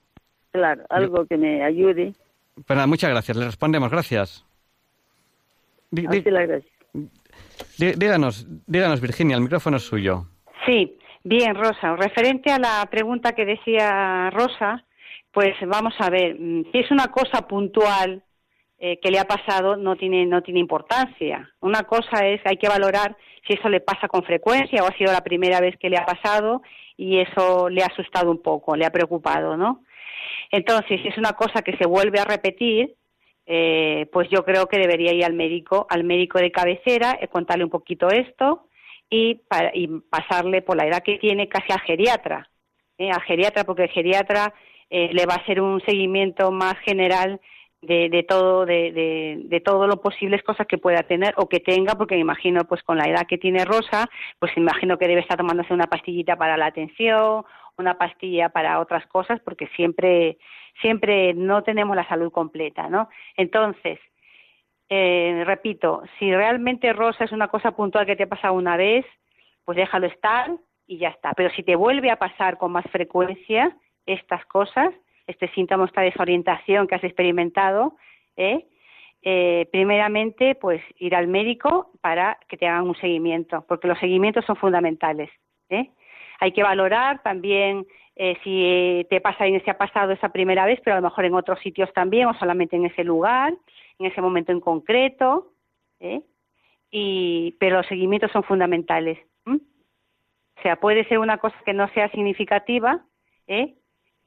Claro, algo que me ayude. Pues nada, muchas gracias. Le respondemos. Gracias. Las gracias. Díganos, díganos, Virginia, el micrófono es suyo. Sí, bien, Rosa. Referente a la pregunta que decía Rosa, pues vamos a ver, mm, si es una cosa puntual, eh, que le ha pasado no tiene, no tiene importancia. Una cosa es, hay que valorar si eso le pasa con frecuencia o ha sido la primera vez que le ha pasado y eso le ha asustado un poco, le ha preocupado, ¿no? Entonces, si es una cosa que se vuelve a repetir, eh, pues yo creo que debería ir al médico, al médico de cabecera, eh, contarle un poquito esto y, pasarle por la edad que tiene casi al geriatra, ¿eh? al geriatra, porque el geriatra le va a hacer un seguimiento más general de, de todo de, de, de, todo lo posibles cosas que pueda tener o que tenga porque me imagino pues con la edad que tiene Rosa pues imagino que debe estar tomándose una pastillita para la atención una pastilla para otras cosas porque siempre siempre no tenemos la salud completa no entonces eh, repito si realmente Rosa es una cosa puntual que te ha pasado una vez pues déjalo estar y ya está pero si te vuelve a pasar con más frecuencia estas cosas este síntoma, esta desorientación que has experimentado, ¿eh? Eh, primeramente, pues ir al médico para que te hagan un seguimiento, porque los seguimientos son fundamentales. ¿eh? Hay que valorar también si te pasa y se ha pasado esa primera vez, pero a lo mejor en otros sitios también, o solamente en ese lugar, en ese momento en concreto. Y, pero los seguimientos son fundamentales. O sea, puede ser una cosa que no sea significativa, ¿eh?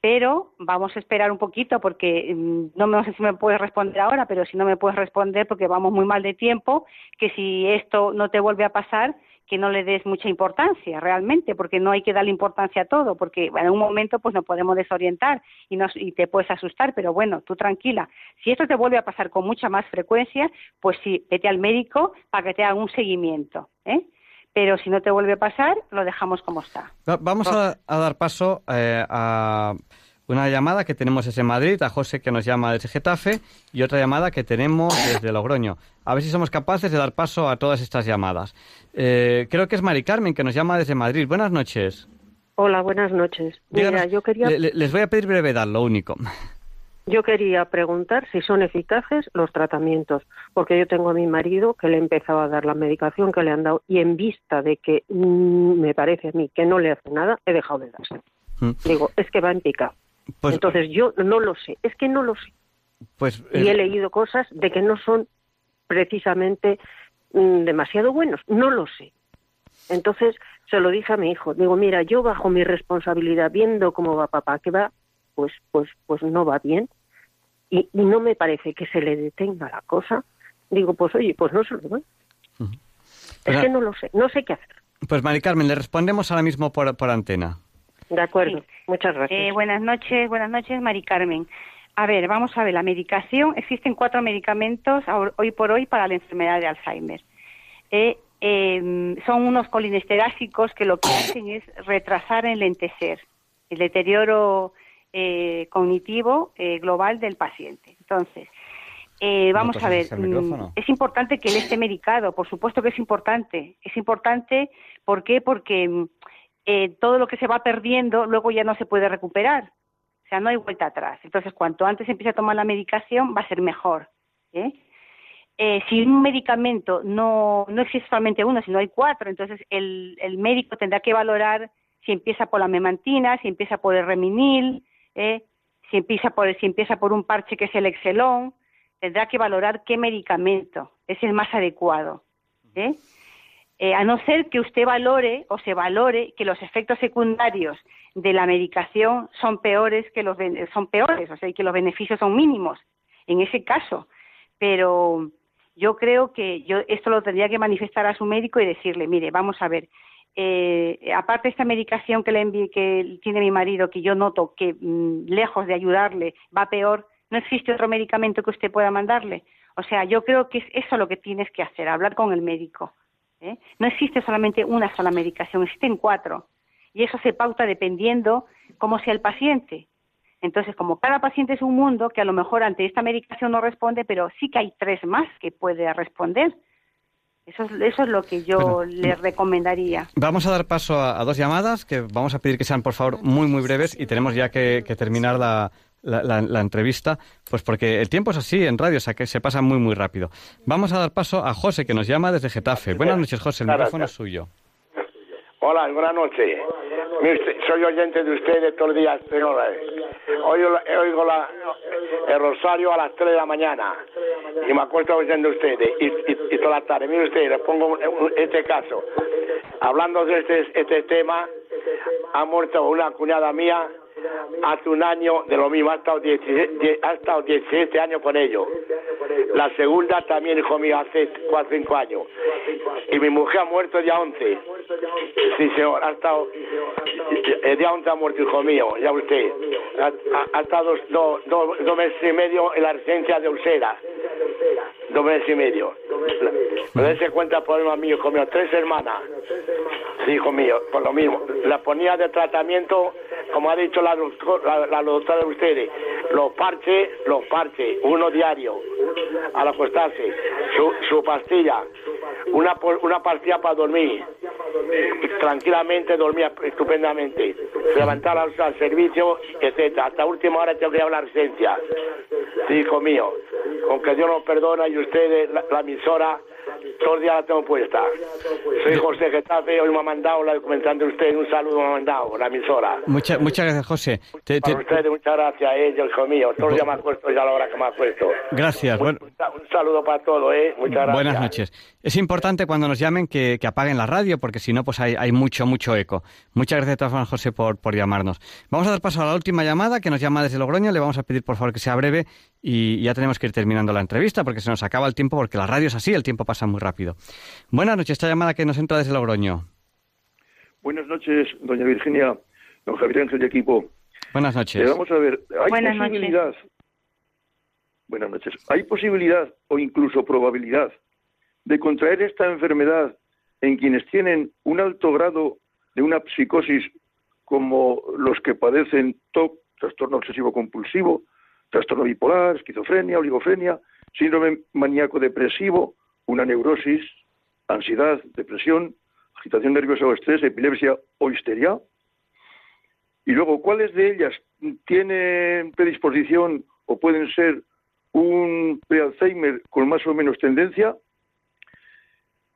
pero vamos a esperar un poquito porque mm, no, no sé si me puedes responder ahora, pero si no me puedes responder porque vamos muy mal de tiempo, que si esto no te vuelve a pasar, que no le des mucha importancia realmente, porque no hay que darle importancia a todo, porque en un momento pues nos podemos desorientar y, nos, y te puedes asustar, pero bueno, tú tranquila. Si esto te vuelve a pasar con mucha más frecuencia, pues sí, vete al médico para que te haga un seguimiento. ¿eh? pero si no te vuelve a pasar, lo dejamos como está. vamos a, dar paso eh, a una llamada que tenemos desde Madrid, a José que nos llama desde Getafe, y otra llamada que tenemos desde Logroño. A ver si somos capaces de dar paso a todas estas llamadas. Eh, creo que es Mari Carmen que nos llama desde Madrid. Buenas noches. Hola, buenas noches. Mira, yo quería... les voy a pedir brevedad, lo único. Yo quería preguntar si son eficaces los tratamientos, porque yo tengo a mi marido que le empezaba a dar la medicación que le han dado y en vista de que mm, me parece a mí que no le hace nada, he dejado de darse. Mm. Digo, es que va en pica. Pues, Entonces yo no lo sé, es que no lo sé. Pues, y he eh, leído cosas de que no son precisamente mm, demasiado buenos, no lo sé. Entonces se lo dije a mi hijo, digo, mira, yo bajo mi responsabilidad, viendo cómo va papá, que va pues, pues, pues no va bien. Y, no me parece que se le detenga la cosa. Digo, pues oye, pues no se lo doy. Es que no lo sé, no sé qué hacer. Pues Mari Carmen, le respondemos ahora mismo por, por antena. De acuerdo, muchas gracias. Eh, buenas noches, buenas noches, Mari Carmen. A ver, vamos a ver, la medicación, existen cuatro medicamentos hoy por hoy para la enfermedad de Alzheimer. Eh, em, son unos colinesterásicos que lo que hacen es retrasar, enlentecer el deterioro eh, cognitivo eh, global del paciente. Entonces, eh, vamos a ver, mm, es importante que él esté medicado, por supuesto que es importante. Es importante, ¿por qué? Porque mm, todo lo que se va perdiendo luego ya no se puede recuperar. O sea, no hay vuelta atrás. Entonces, cuanto antes empiece a tomar la medicación, va a ser mejor. si un medicamento no, no existe solamente uno, sino hay cuatro, entonces el, el médico tendrá que valorar si empieza por la memantina, si empieza por el reminil, ¿eh? si, empieza por, si empieza por un parche que es el Excelón, tendrá que valorar qué medicamento es el más adecuado. ¿eh? Eh, a no ser que usted valore o se valore que los efectos secundarios de la medicación son peores que los son peores, o sea, que los beneficios son mínimos en ese caso. Pero yo creo que yo esto lo tendría que manifestar a su médico y decirle, mire, vamos a ver, eh, aparte de esta medicación que le que tiene mi marido, que yo noto que mm, lejos de ayudarle va peor, no existe otro medicamento que usted pueda mandarle. O sea, yo creo que es eso lo que tienes que hacer, hablar con el médico. ¿Eh? No existe solamente una sola medicación, existen cuatro. Y eso se pauta dependiendo cómo sea el paciente. Entonces, como cada paciente es un mundo, que a lo mejor ante esta medicación no responde, pero sí que hay tres más que puede responder. Eso es, eso es lo que yo le recomendaría. Vamos a dar paso a, dos llamadas que vamos a pedir que sean, por favor, muy, muy breves y tenemos ya que, terminar la, la, entrevista, pues porque el tiempo es así en radio, o sea que se pasa muy, muy rápido. Vamos a dar paso a José, que nos llama desde Getafe. Buenas noches, José, el micrófono es suyo. Hola, buenas noches. Soy oyente de ustedes todos los días, señores. Oigo, oigo la, el rosario a las 3 de la mañana y me acuerdo oyendo de ustedes y, y, toda la tarde. Mire ustedes, les pongo este caso. Hablando de este, este tema, ha muerto una cuñada mía hace un año de lo mismo, ha estado, 17, ha estado 17 años con ellos. La segunda también, hijo mío, hace 4 o 5 años. Y mi mujer ha muerto día 11. Sí, señor, ha estado. El día 11 ha muerto, hijo mío, ya usted. Ha, estado dos, dos, meses y medio en la residencia de Ulcera. Dos meses y medio. Pero se cuenta el problema mío, hijo mío. Tres hermanas. Sí, hijo mío, por lo mismo. La ponía de tratamiento como ha dicho la, la, doctora de ustedes, los parches, los parches, uno diario, al acostarse, su, su pastilla, una, una pastilla para dormir, tranquilamente dormía estupendamente, levantar al, al servicio, etcétera. Hasta última hora tengo que ir a la residencia. hijo mío, aunque Dios nos perdona y ustedes, la emisora, todos los días la tengo puesta. Soy José Getafe, hoy me ha mandado la documentación de usted, un saludo me ha mandado, la emisora. muchas gracias, José. Te, ustedes, muchas gracias a ellos, hijo mío. Todos los días me acuesto ya a la hora que me acuesto. Gracias. Un, saludo para todos, ¿eh? Muchas gracias. Buenas noches. Es importante cuando nos llamen que, apaguen la radio, porque si no, pues hay, hay, mucho, mucho eco. Muchas gracias de todas formas, José, por, por llamarnos. Vamos a dar paso a la última llamada que nos llama desde Logroño. Le vamos a pedir, por favor, que sea breve y ya tenemos que ir terminando la entrevista porque se nos acaba el tiempo, porque la radio es así, el tiempo pasa muy rápido. Buenas noches, esta llamada que nos entra desde Logroño. Buenas noches, doña Virginia, don Javier Ángel de equipo. Buenas noches. vamos a ver, hay posibilidad. Buenas noches. ¿Hay posibilidad o incluso probabilidad de contraer esta enfermedad en quienes tienen un alto grado de una psicosis como los que padecen TOC, trastorno obsesivo compulsivo, trastorno bipolar, esquizofrenia, oligofrenia, síndrome maníaco depresivo, una neurosis, ansiedad, depresión, agitación nerviosa o estrés, epilepsia o histeria. Y luego, ¿cuáles de ellas tienen predisposición o pueden ser un pre-Alzheimer con más o menos tendencia?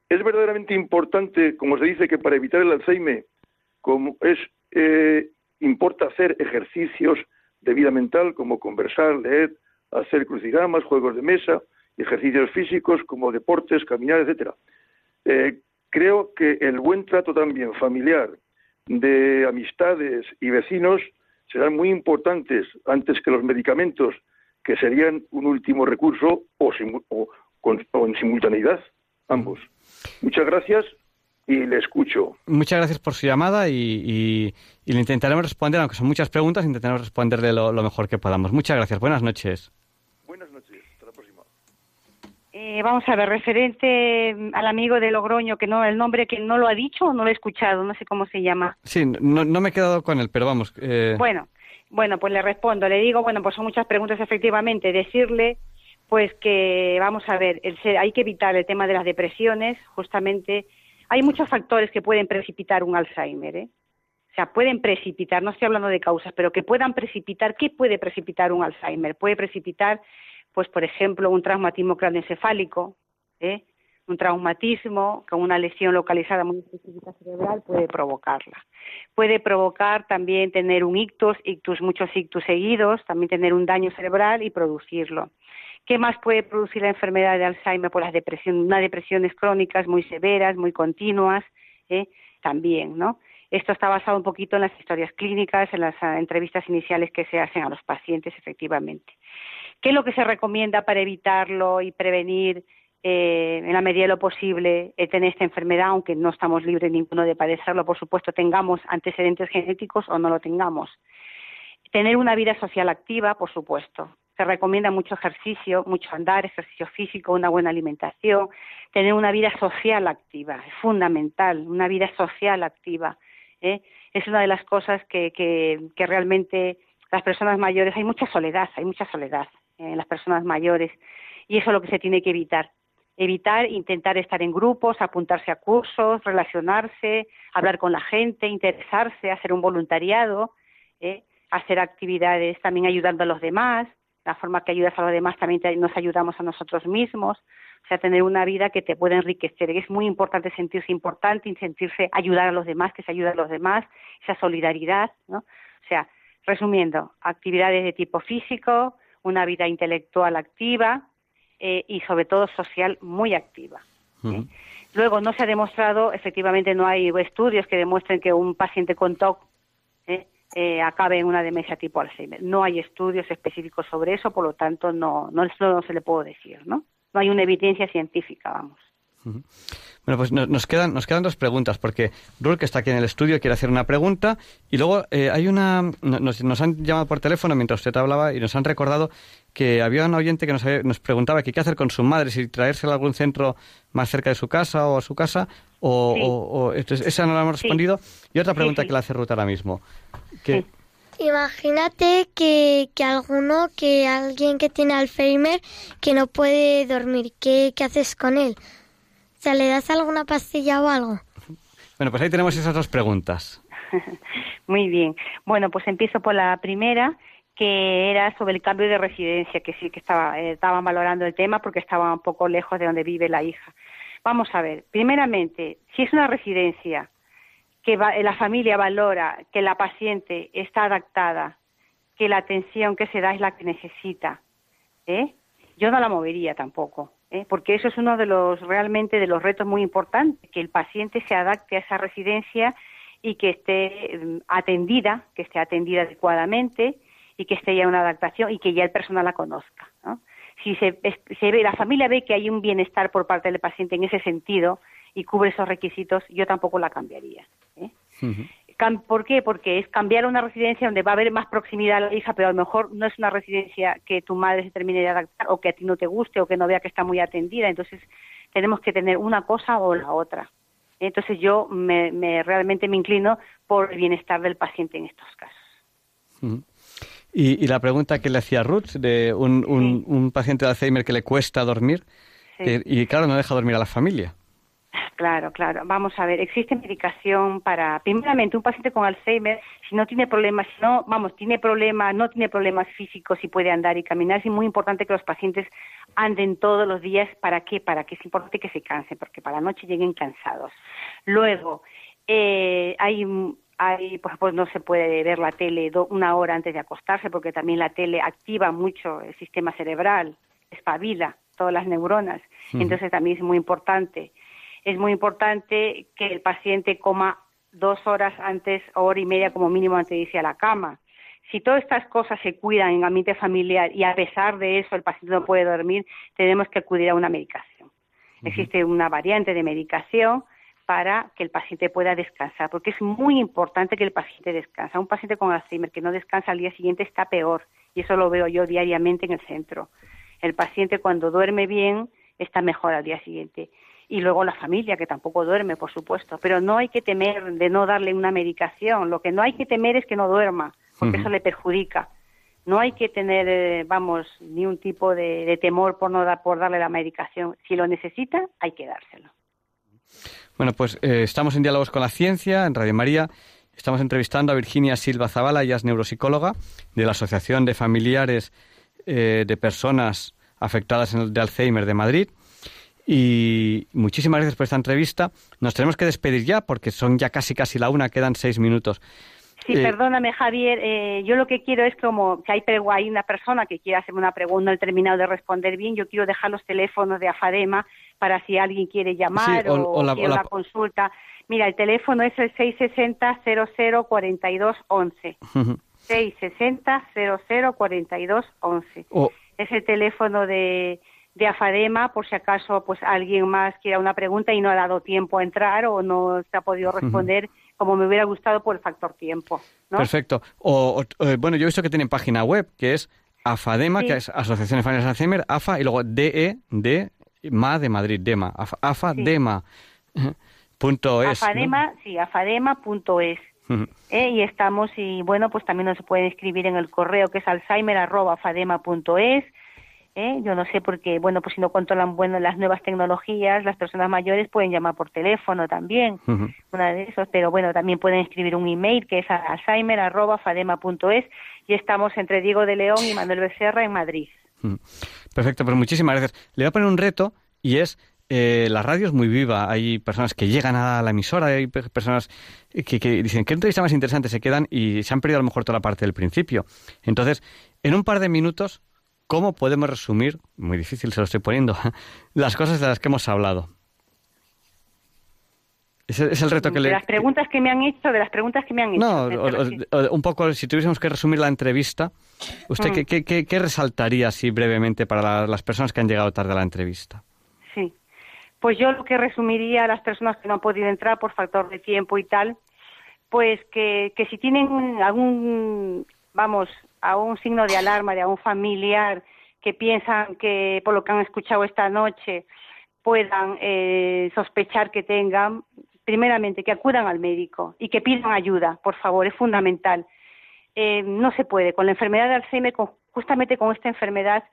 Es verdaderamente importante, como se dice, que para evitar el Alzheimer, como es, eh, importa hacer ejercicios de vida mental como conversar, leer, hacer crucigramas, juegos de mesa, ejercicios físicos como deportes, caminar, etcétera. Eh, creo que el buen trato también familiar de amistades y vecinos serán muy importantes antes que los medicamentos, que serían un último recurso o, en simultaneidad, ambos. Muchas gracias y le escucho. Muchas gracias por su llamada y, le intentaremos responder, aunque son muchas preguntas, intentaremos responderle lo mejor que podamos. Muchas gracias. Buenas noches. Eh, vamos a ver, referente al amigo de Logroño, que no, el nombre que no lo ha dicho, no lo he escuchado, no sé cómo se llama. Sí, no, no me he quedado con él, pero vamos. Eh... Bueno, bueno, pues le respondo, le digo, bueno, pues son muchas preguntas efectivamente, decirle, pues que, vamos a ver, el hay que evitar el tema de las depresiones, justamente, hay muchos factores que pueden precipitar un Alzheimer, ¿eh? O sea, pueden precipitar, no estoy hablando de causas, pero que puedan precipitar, ¿qué puede precipitar un Alzheimer? Puede precipitar pues por ejemplo, un traumatismo craneoencefálico, ¿eh? un traumatismo con una lesión localizada muy específica cerebral puede provocarla. Puede provocar también tener un ictus, ictus, muchos ictus seguidos, también tener un daño cerebral y producirlo. ¿Qué más puede producir la enfermedad de Alzheimer? Pues las depresiones, unas depresiones crónicas muy severas, muy continuas, ¿eh? también, ¿no? Esto está basado un poquito en las historias clínicas, en las ah, entrevistas iniciales que se hacen a los pacientes, efectivamente. ¿Qué es lo que se recomienda para evitarlo y prevenir eh, en la medida de lo posible eh, tener esta enfermedad, aunque no estamos libres ninguno de padecerlo, por supuesto, tengamos antecedentes genéticos o no lo tengamos? Tener una vida social activa, por supuesto. Se recomienda mucho ejercicio, mucho andar, ejercicio físico, una buena alimentación, tener una vida social activa, es fundamental, una vida social activa. ¿eh? Es una de las cosas que, que realmente las personas mayores, hay mucha soledad, hay mucha soledad en las personas mayores y eso es lo que se tiene que evitar. Evitar, intentar estar en grupos, apuntarse a cursos, relacionarse, hablar con la gente, interesarse, hacer un voluntariado, ¿eh? hacer actividades también ayudando a los demás. La forma que ayudas a los demás también nos ayudamos a nosotros mismos. O sea, tener una vida que te pueda enriquecer. Es muy importante sentirse importante y sentirse ayudar a los demás, que se ayuda a los demás, esa solidaridad, ¿no? O sea, resumiendo, actividades de tipo físico, una vida intelectual activa eh, y sobre todo social muy activa. Luego, no se ha demostrado, efectivamente no hay estudios que demuestren que un paciente con TOC ¿eh? Eh, acabe en una demencia tipo Alzheimer. No hay estudios específicos sobre eso, por lo tanto no, no, no se le puedo decir, ¿no? No hay una evidencia científica, vamos. Bueno, pues nos quedan, nos quedan dos preguntas, porque Rul, que está aquí en el estudio, quiere hacer una pregunta, y luego eh, hay una... Nos, nos, han llamado por teléfono mientras usted hablaba y nos han recordado que había un oyente que nos, nos preguntaba qué hacer con su madre, si traérsela a algún centro más cerca de su casa o a su casa, o... o, esa no la hemos respondido. Y otra pregunta que le hace Ruth ahora mismo. Que, Imagínate que, que alguno, que alguien que tiene Alzheimer, que no puede dormir, ¿qué, qué haces con él? O sea, ¿le das alguna pastilla o algo? Bueno, pues ahí tenemos esas dos preguntas. [laughs] Muy bien. Bueno, pues empiezo por la primera, que era sobre el cambio de residencia, que sí que estaba, eh, estaban valorando el tema porque estaba un poco lejos de donde vive la hija. Vamos a ver, primeramente, si es una residencia que la familia valora que la paciente está adaptada, que la atención que se da es la que necesita, ¿eh? yo no la movería tampoco. ¿eh? porque eso es uno de los realmente de los retos muy importantes, que el paciente se adapte a esa residencia y que esté mm, atendida, que esté atendida adecuadamente y que esté ya una adaptación y que ya el personal la conozca. Si se, se ve, la familia ve que hay un bienestar por parte del paciente en ese sentido y cubre esos requisitos, yo tampoco la cambiaría. ¿eh? ¿Por qué? Porque es cambiar una residencia donde va a haber más proximidad a la hija, pero a lo mejor no es una residencia que tu madre se termine de adaptar o que a ti no te guste o que no vea que está muy atendida. Entonces, tenemos que tener una cosa o la otra. Entonces, yo me, realmente me inclino por el bienestar del paciente en estos casos. y, la pregunta que le hacía Ruth de un, paciente de Alzheimer que le cuesta dormir y claro, no deja dormir a la familia. Claro, claro. Vamos a ver, existe medicación para, primeramente, un paciente con Alzheimer, si no tiene problemas, si no, vamos, tiene problemas, no tiene problemas físicos y puede andar y caminar, es muy importante que los pacientes anden todos los días. ¿Para qué? Para que es importante que se cansen, porque para la noche lleguen cansados. Luego, eh, hay hay, ejemplo, no se puede ver la tele una hora antes de acostarse porque también la tele activa mucho el sistema cerebral, espabila todas las neuronas. Entonces también es muy importante es muy importante que el paciente coma dos horas antes o hora y media como mínimo antes de irse a la cama. Si todas estas cosas se cuidan en ambiente familiar y a pesar de eso el paciente no puede dormir, tenemos que acudir a una medicación. Existe una variante de medicación para que el paciente pueda descansar, porque es muy importante que el paciente descanse. Un paciente con Alzheimer que no descansa al día siguiente está peor, y eso lo veo yo diariamente en el centro. El paciente cuando duerme bien está mejor al día siguiente y luego la familia, que tampoco duerme, por supuesto. Pero no hay que temer de no darle una medicación. Lo que no hay que temer es que no duerma, porque eso le perjudica. No hay que tener, eh, vamos, ni un tipo de, temor por no dar, por darle la medicación. Si lo necesita, hay que dárselo. Bueno, pues eh, estamos en Diálogos con la Ciencia, en Radio María. Estamos entrevistando a Virginia Silva Zavala, ella es neuropsicóloga de la Asociación de Familiares eh, de Personas Afectadas de Alzheimer de Madrid. Y muchísimas gracias por esta entrevista. Nos tenemos que despedir ya porque son ya casi casi la una, quedan seis minutos. Sí, eh, perdóname, Javier. Eh, yo lo que quiero es como que hay, hay una persona que quiere hacerme una pregunta, no he terminado de responder bien. Yo quiero dejar los teléfonos de Afadema para si alguien quiere llamar o, la, quiere consulta. Mira, el teléfono es el 660-004211. 660-004211. Es el teléfono de de Afadema, por si acaso pues alguien más quiera una pregunta y no ha dado tiempo a entrar o no se ha podido responder como me hubiera gustado por el factor tiempo. Perfecto. O, eh, bueno, yo he visto que tienen página web que es Afadema, que es Asociación de Familias de Alzheimer, AFA y luego DE, de MA de Madrid, DEMA, AFADEMA. [laughs] Punto es, Afadema, sí, afadema.es. Eh, y estamos, y bueno, pues también nos pueden escribir en el correo que es alzheimer.afadema.es ¿eh? Yo no sé por qué, bueno, pues si no controlan bueno las nuevas tecnologías, las personas mayores pueden llamar por teléfono también, una de esos, pero bueno, también pueden escribir un email que es alzheimer@fadema.es y estamos entre Diego de León y Manuel Becerra en Madrid. Perfecto, pues muchísimas gracias. Le voy a poner un reto y es eh, la radio es muy viva. Hay personas que llegan a la emisora, hay personas que, que, dicen, ¿qué entrevista más interesante? Se quedan y se han perdido a lo mejor toda la parte del principio. Entonces, en un par de minutos, ¿cómo podemos resumir, muy difícil se lo estoy poniendo, [laughs] las cosas de las que hemos hablado? Ese es el reto que de le... las preguntas que me han hecho, de las preguntas que me han hecho. No, o- o- un poco, si tuviésemos que resumir la entrevista, ¿usted Mm. qué, qué- qué- qué resaltaría así brevemente para la- las personas que han llegado tarde a la entrevista? Sí. Pues yo lo que resumiría a las personas que no han podido entrar por factor de tiempo y tal, pues que, que si tienen algún, vamos, algún signo de alarma de algún familiar que piensan que por lo que han escuchado esta noche puedan eh, sospechar que tengan, primeramente que acudan al médico y que pidan ayuda, por favor, es fundamental. Eh, no se puede, con la enfermedad de Alzheimer, con- justamente con esta enfermedad,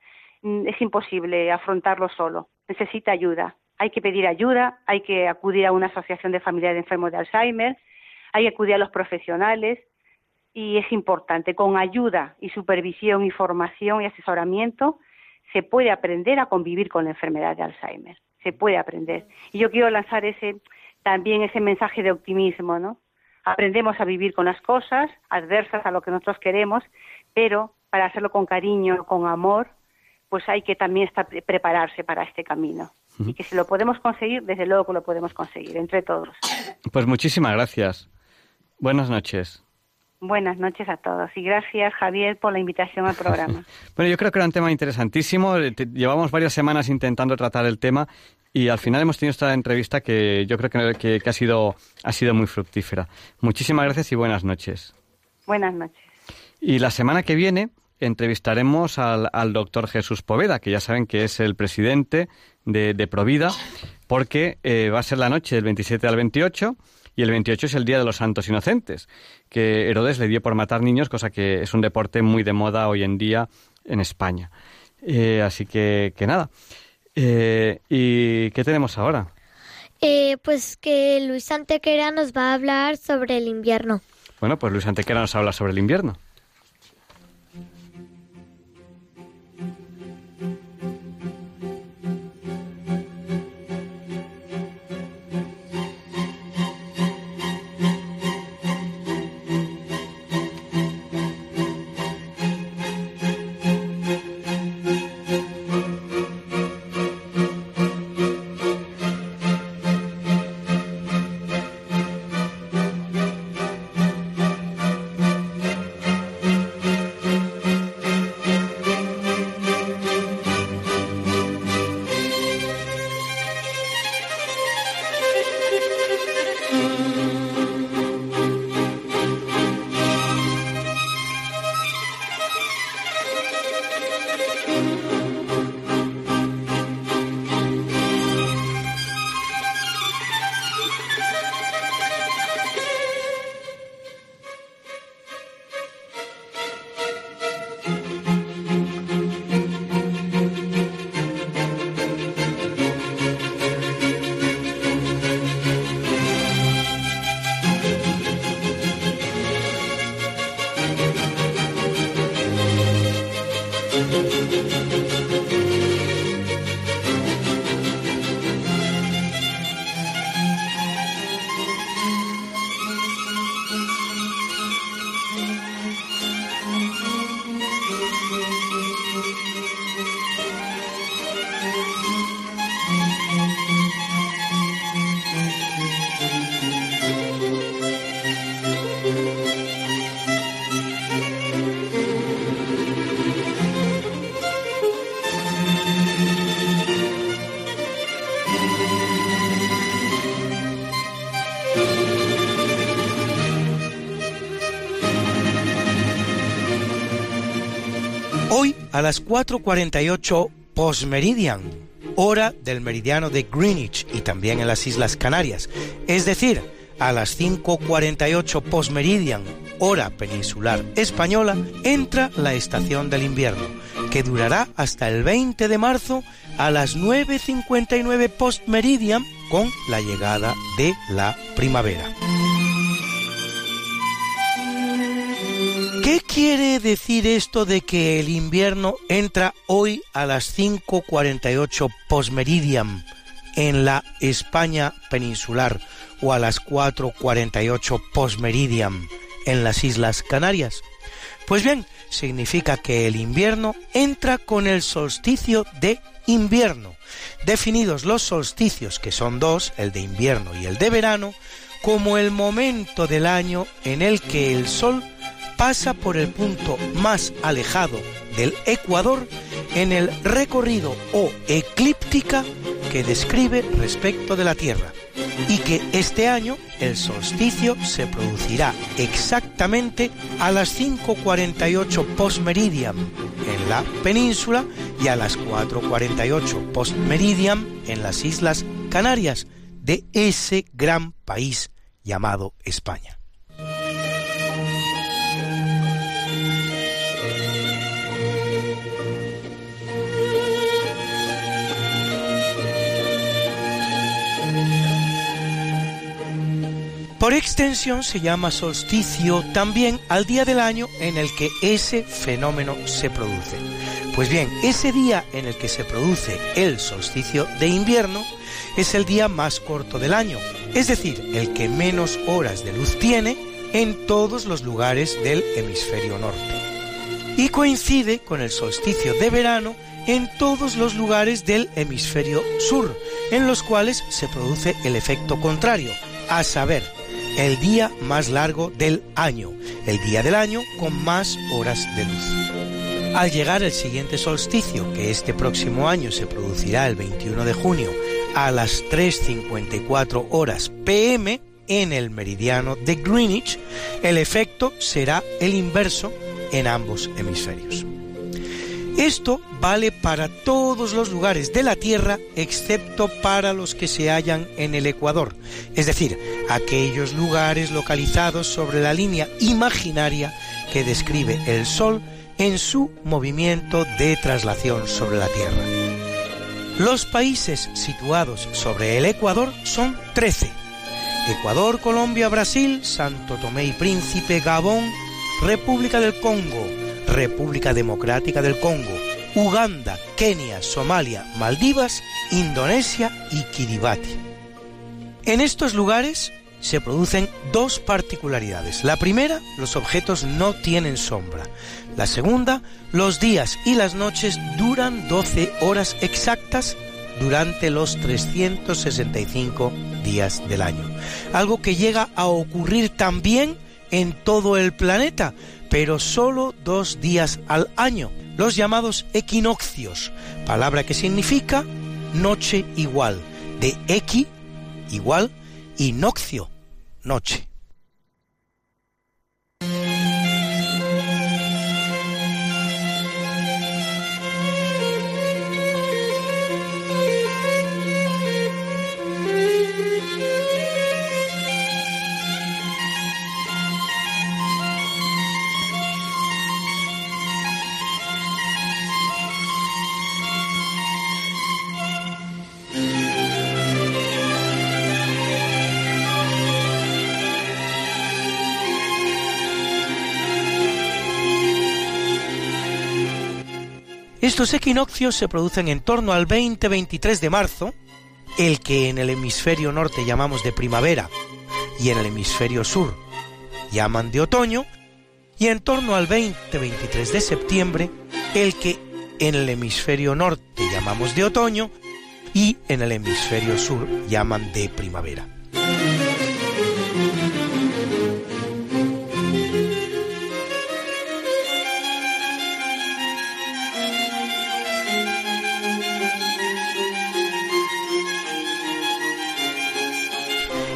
mm, es imposible afrontarlo solo. Necesita ayuda. Hay que pedir ayuda, hay que acudir a una asociación de familiares de enfermos de Alzheimer, hay que acudir a los profesionales y es importante. Con ayuda y supervisión, información y asesoramiento se puede aprender a convivir con la enfermedad de Alzheimer. Se puede aprender. Y yo quiero lanzar ese también ese mensaje de optimismo, ¿no? Aprendemos a vivir con las cosas adversas a lo que nosotros queremos, pero para hacerlo con cariño, con amor, pues hay que también estar, prepararse para este camino. Y que si lo podemos conseguir, desde luego que lo podemos conseguir, entre todos. Pues muchísimas gracias. Buenas noches. Buenas noches a todos y gracias, Javier, por la invitación al programa. [laughs] Bueno, yo creo que era un tema interesantísimo. Eh, Llevamos varias semanas intentando tratar el tema y al final hemos tenido esta entrevista que yo creo que, que- que ha, sido, ha sido muy fructífera. Muchísimas gracias y buenas noches. Buenas noches. Y la semana que viene entrevistaremos al, al doctor Jesús Poveda, que ya saben que es el presidente de, de Provida, porque eh, va a ser la noche del 27 al 28 y el 28 es el Día de los Santos Inocentes, que Herodes le dio por matar niños, cosa que es un deporte muy de moda hoy en día en España. Eh, así que, que nada. Eh, ¿Y qué tenemos ahora? Eh, pues que Luis Antequera nos va a hablar sobre el invierno. Bueno, pues Luis Antequera nos habla sobre el invierno. A las 4.48 postmeridian, hora del meridiano de Greenwich y también en las Islas Canarias. Es decir, a las 5.48 postmeridian, hora peninsular española, entra la estación del invierno, que durará hasta el 20 de marzo a las 9.59 postmeridian con la llegada de la primavera. Decir esto de que el invierno entra hoy a las 5.48 postmeridian en la España peninsular o a las 4.48 postmeridian en las Islas Canarias? Pues bien, significa que el invierno entra con el solsticio de invierno. Definidos los solsticios, que son dos, el de invierno y el de verano, como el momento del año en el que el Sol pasa por el punto más alejado del Ecuador en el recorrido o eclíptica que describe respecto de la Tierra y que este año el solsticio se producirá exactamente a las 5.48 postmeridian en la península y a las 4.48 postmeridian en las Islas Canarias de ese gran país llamado España. Por extensión se llama solsticio también al día del año en el que ese fenómeno se produce. Pues bien, ese día en el que se produce el solsticio de invierno es el día más corto del año, es decir, el que menos horas de luz tiene en todos los lugares del hemisferio norte. Y coincide con el solsticio de verano en todos los lugares del hemisferio sur, en los cuales se produce el efecto contrario, a saber, el día más largo del año, el día del año con más horas de luz. Al llegar el siguiente solsticio, que este próximo año se producirá el 21 de junio a las 3.54 horas pm en el meridiano de Greenwich, el efecto será el inverso en ambos hemisferios. Esto vale para todos los lugares de la Tierra excepto para los que se hallan en el Ecuador, es decir, aquellos lugares localizados sobre la línea imaginaria que describe el Sol en su movimiento de traslación sobre la Tierra. Los países situados sobre el Ecuador son 13. Ecuador, Colombia, Brasil, Santo Tomé y Príncipe, Gabón, República del Congo, República Democrática del Congo, Uganda, Kenia, Somalia, Maldivas, Indonesia y Kiribati. En estos lugares se producen dos particularidades. La primera, los objetos no tienen sombra. La segunda, los días y las noches duran 12 horas exactas durante los 365 días del año. Algo que llega a ocurrir también en todo el planeta, pero solo dos días al año, los llamados equinoccios, palabra que significa noche igual, de equi igual y noccio, noche. Estos equinoccios se producen en torno al 20-23 de marzo, el que en el hemisferio norte llamamos de primavera y en el hemisferio sur llaman de otoño, y en torno al 20-23 de septiembre, el que en el hemisferio norte llamamos de otoño y en el hemisferio sur llaman de primavera.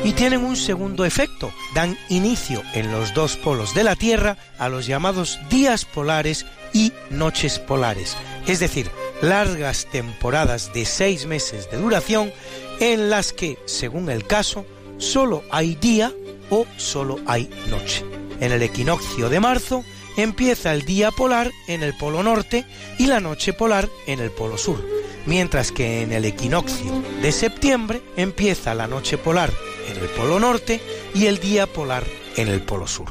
Y tienen un segundo efecto, dan inicio en los dos polos de la Tierra a los llamados días polares y noches polares, es decir, largas temporadas de seis meses de duración en las que, según el caso, solo hay día o solo hay noche. En el equinoccio de marzo empieza el día polar en el polo norte y la noche polar en el polo sur, mientras que en el equinoccio de septiembre empieza la noche polar en el Polo Norte y el día polar en el Polo Sur.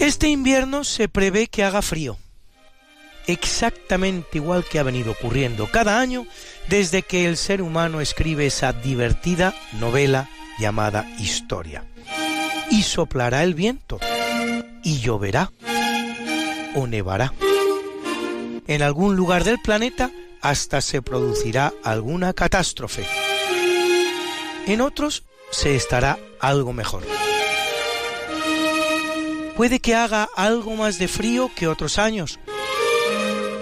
Este invierno se prevé que haga frío, exactamente igual que ha venido ocurriendo cada año desde que el ser humano escribe esa divertida novela llamada historia. Y soplará el viento, y lloverá, o nevará. En algún lugar del planeta hasta se producirá alguna catástrofe. En otros se estará algo mejor. Puede que haga algo más de frío que otros años.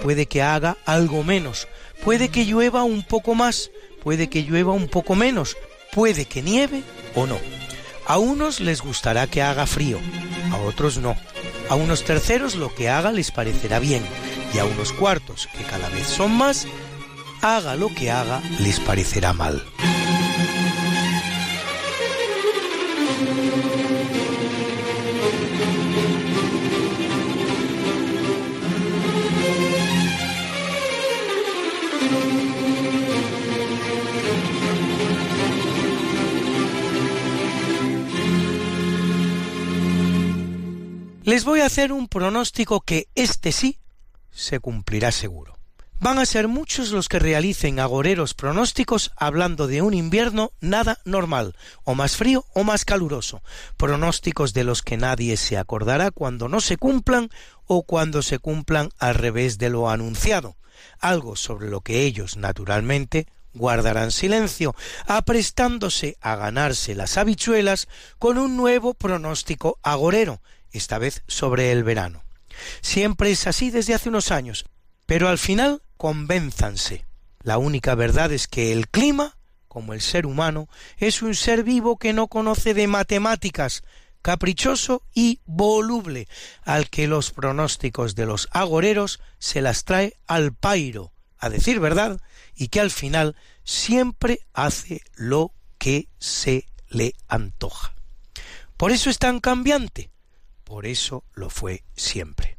Puede que haga algo menos. Puede que llueva un poco más. Puede que llueva un poco menos. Puede que nieve o no. A unos les gustará que haga frío, a otros no. A unos terceros lo que haga les parecerá bien y a unos cuartos, que cada vez son más, haga lo que haga les parecerá mal. Les voy a hacer un pronóstico que este sí se cumplirá seguro. Van a ser muchos los que realicen agoreros pronósticos hablando de un invierno nada normal, o más frío o más caluroso, pronósticos de los que nadie se acordará cuando no se cumplan o cuando se cumplan al revés de lo anunciado, algo sobre lo que ellos naturalmente guardarán silencio, aprestándose a ganarse las habichuelas con un nuevo pronóstico agorero, esta vez sobre el verano. Siempre es así desde hace unos años, pero al final convénzanse. La única verdad es que el clima, como el ser humano, es un ser vivo que no conoce de matemáticas, caprichoso y voluble, al que los pronósticos de los agoreros se las trae al pairo, a decir verdad, y que al final siempre hace lo que se le antoja. Por eso es tan cambiante, por eso lo fue siempre.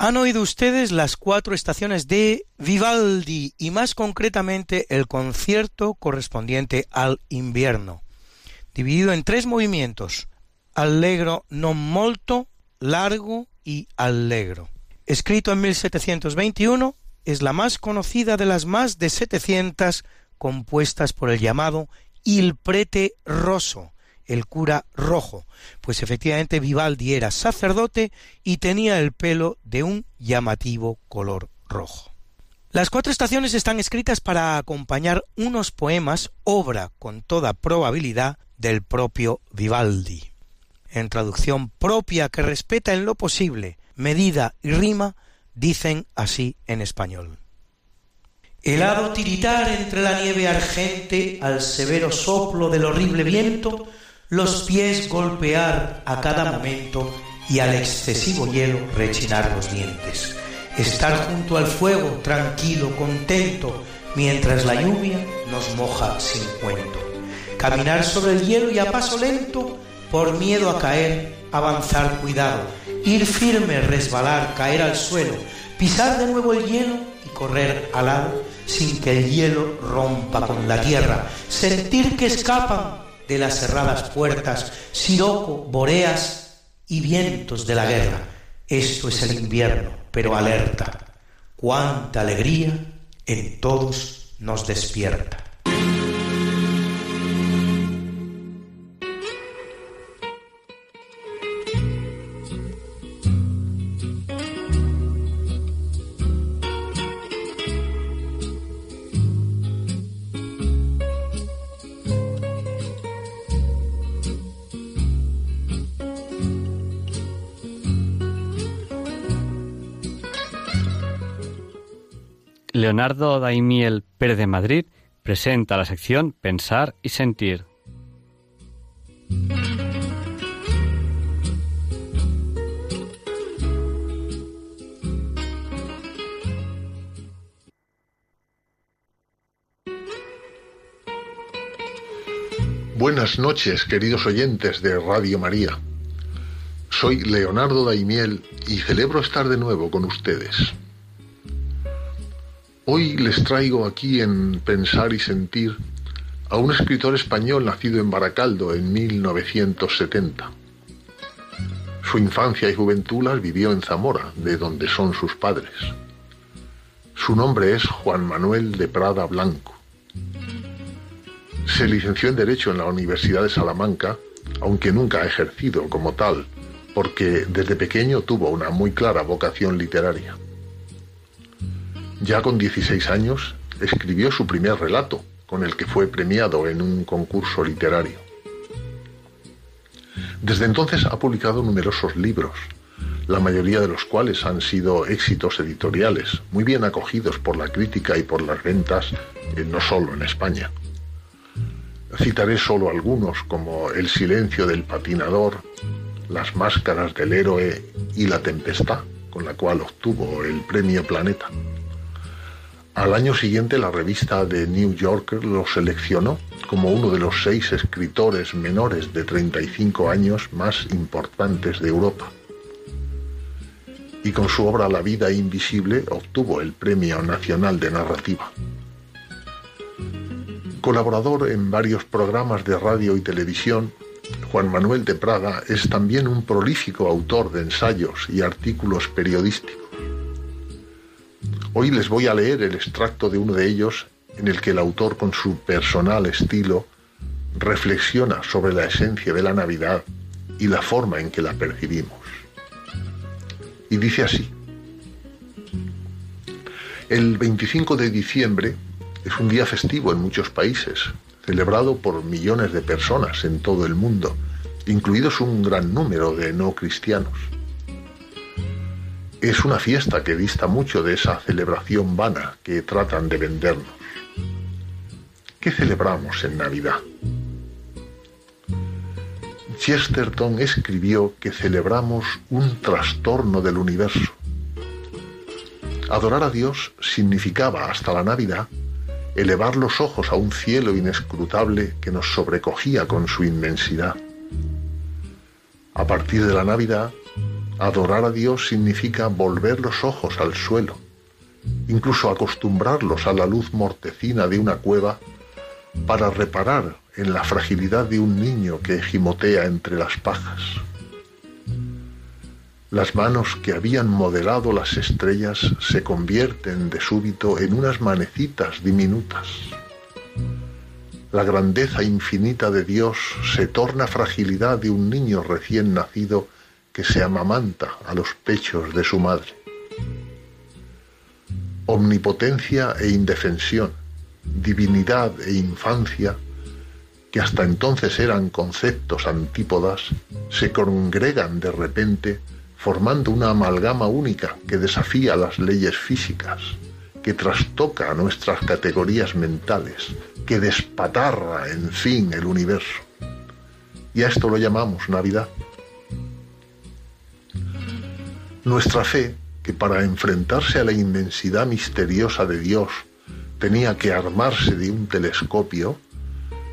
Han oído ustedes las cuatro estaciones de Vivaldi y más concretamente el concierto correspondiente al invierno, dividido en tres movimientos, allegro non molto, largo y allegro. Escrito en 1721, es la más conocida de las más de 700 compuestas por el llamado Il Prete Rosso, el cura rojo, pues efectivamente Vivaldi era sacerdote y tenía el pelo de un llamativo color rojo. Las cuatro estaciones están escritas para acompañar unos poemas, obra con toda probabilidad del propio Vivaldi. En traducción propia que respeta en lo posible medida y rima, dicen así en español. Helado tiritar entre la nieve argente al severo soplo del horrible viento, los pies golpear a cada momento y al excesivo hielo rechinar los dientes. Estar junto al fuego, tranquilo, contento, mientras la lluvia nos moja sin cuento. Caminar sobre el hielo y a paso lento, por miedo a caer, avanzar cuidado. Ir firme, resbalar, caer al suelo, pisar de nuevo el hielo y correr al lado sin que el hielo rompa con la tierra. Sentir que escapan de las cerradas puertas, siroco, boreas y vientos de la guerra. Esto es el invierno, pero alerta. Cuánta alegría en todos nos despierta. Leonardo Daimiel Pérez de Madrid presenta la sección Pensar y Sentir. Buenas noches, queridos oyentes de Radio María. Soy Leonardo Daimiel y celebro estar de nuevo con ustedes. Hoy les traigo aquí en Pensar y Sentir a un escritor español nacido en Baracaldo en 1970. Su infancia y juventud las vivió en Zamora, de donde son sus padres. Su nombre es Juan Manuel de Prada Blanco. Se licenció en Derecho en la Universidad de Salamanca, aunque nunca ha ejercido como tal, porque desde pequeño tuvo una muy clara vocación literaria. Ya con 16 años escribió su primer relato, con el que fue premiado en un concurso literario. Desde entonces ha publicado numerosos libros, la mayoría de los cuales han sido éxitos editoriales, muy bien acogidos por la crítica y por las ventas, eh, no solo en España. Citaré solo algunos como El silencio del patinador, Las máscaras del héroe y La tempestad, con la cual obtuvo el premio Planeta. Al año siguiente la revista The New Yorker lo seleccionó como uno de los seis escritores menores de 35 años más importantes de Europa. Y con su obra La vida invisible obtuvo el Premio Nacional de Narrativa. Colaborador en varios programas de radio y televisión, Juan Manuel de Praga es también un prolífico autor de ensayos y artículos periodísticos. Hoy les voy a leer el extracto de uno de ellos en el que el autor con su personal estilo reflexiona sobre la esencia de la Navidad y la forma en que la percibimos. Y dice así, el 25 de diciembre es un día festivo en muchos países, celebrado por millones de personas en todo el mundo, incluidos un gran número de no cristianos. Es una fiesta que dista mucho de esa celebración vana que tratan de vendernos. ¿Qué celebramos en Navidad? Chesterton escribió que celebramos un trastorno del universo. Adorar a Dios significaba hasta la Navidad elevar los ojos a un cielo inescrutable que nos sobrecogía con su inmensidad. A partir de la Navidad, adorar a Dios significa volver los ojos al suelo, incluso acostumbrarlos a la luz mortecina de una cueva para reparar en la fragilidad de un niño que gimotea entre las pajas. Las manos que habían modelado las estrellas se convierten de súbito en unas manecitas diminutas. La grandeza infinita de Dios se torna fragilidad de un niño recién nacido que se amamanta a los pechos de su madre. Omnipotencia e indefensión, divinidad e infancia, que hasta entonces eran conceptos antípodas, se congregan de repente formando una amalgama única que desafía las leyes físicas, que trastoca nuestras categorías mentales, que despatarra, en fin, el universo. Y a esto lo llamamos Navidad. Nuestra fe, que para enfrentarse a la inmensidad misteriosa de Dios tenía que armarse de un telescopio,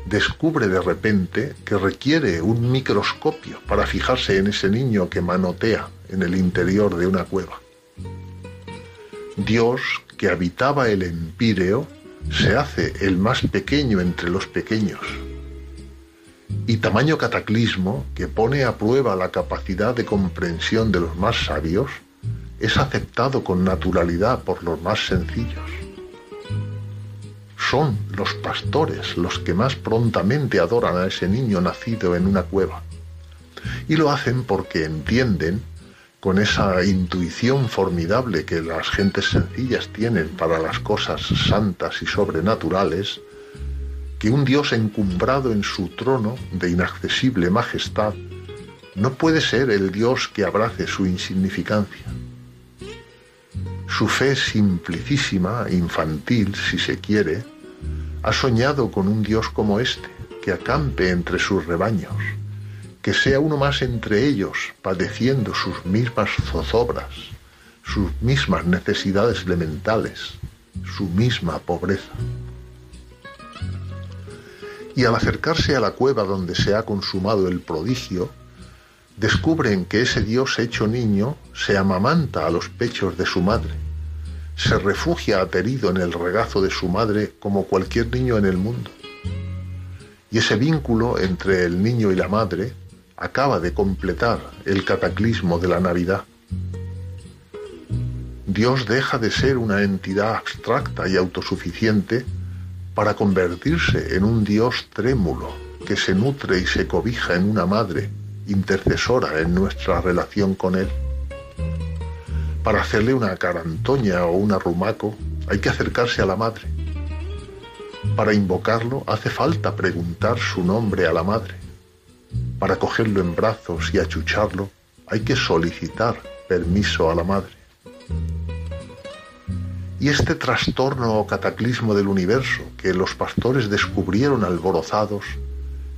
descubre de repente que requiere un microscopio para fijarse en ese niño que manotea en el interior de una cueva. Dios, que habitaba el empíreo, se hace el más pequeño entre los pequeños. Y tamaño cataclismo, que pone a prueba la capacidad de comprensión de los más sabios, es aceptado con naturalidad por los más sencillos. Son los pastores los que más prontamente adoran a ese niño nacido en una cueva. Y lo hacen porque entienden con esa intuición formidable que las gentes sencillas tienen para las cosas santas y sobrenaturales, que un Dios encumbrado en su trono de inaccesible majestad no puede ser el Dios que abrace su insignificancia. Su fe simplicísima, infantil, si se quiere, ha soñado con un Dios como este, que acampe entre sus rebaños, que sea uno más entre ellos, padeciendo sus mismas zozobras, sus mismas necesidades elementales, su misma pobreza. Y al acercarse a la cueva donde se ha consumado el prodigio, descubren que ese Dios hecho niño se amamanta a los pechos de su madre, se refugia aterido en el regazo de su madre como cualquier niño en el mundo. Y ese vínculo entre el niño y la madre acaba de completar el cataclismo de la Navidad. Dios deja de ser una entidad abstracta y autosuficiente para convertirse en un Dios trémulo que se nutre y se cobija en una madre intercesora en nuestra relación con Él. Para hacerle una carantoña o un arrumaco hay que acercarse a la madre. Para invocarlo hace falta preguntar su nombre a la madre. Para cogerlo en brazos y achucharlo hay que solicitar permiso a la madre. Y este trastorno o cataclismo del universo que los pastores descubrieron alborozados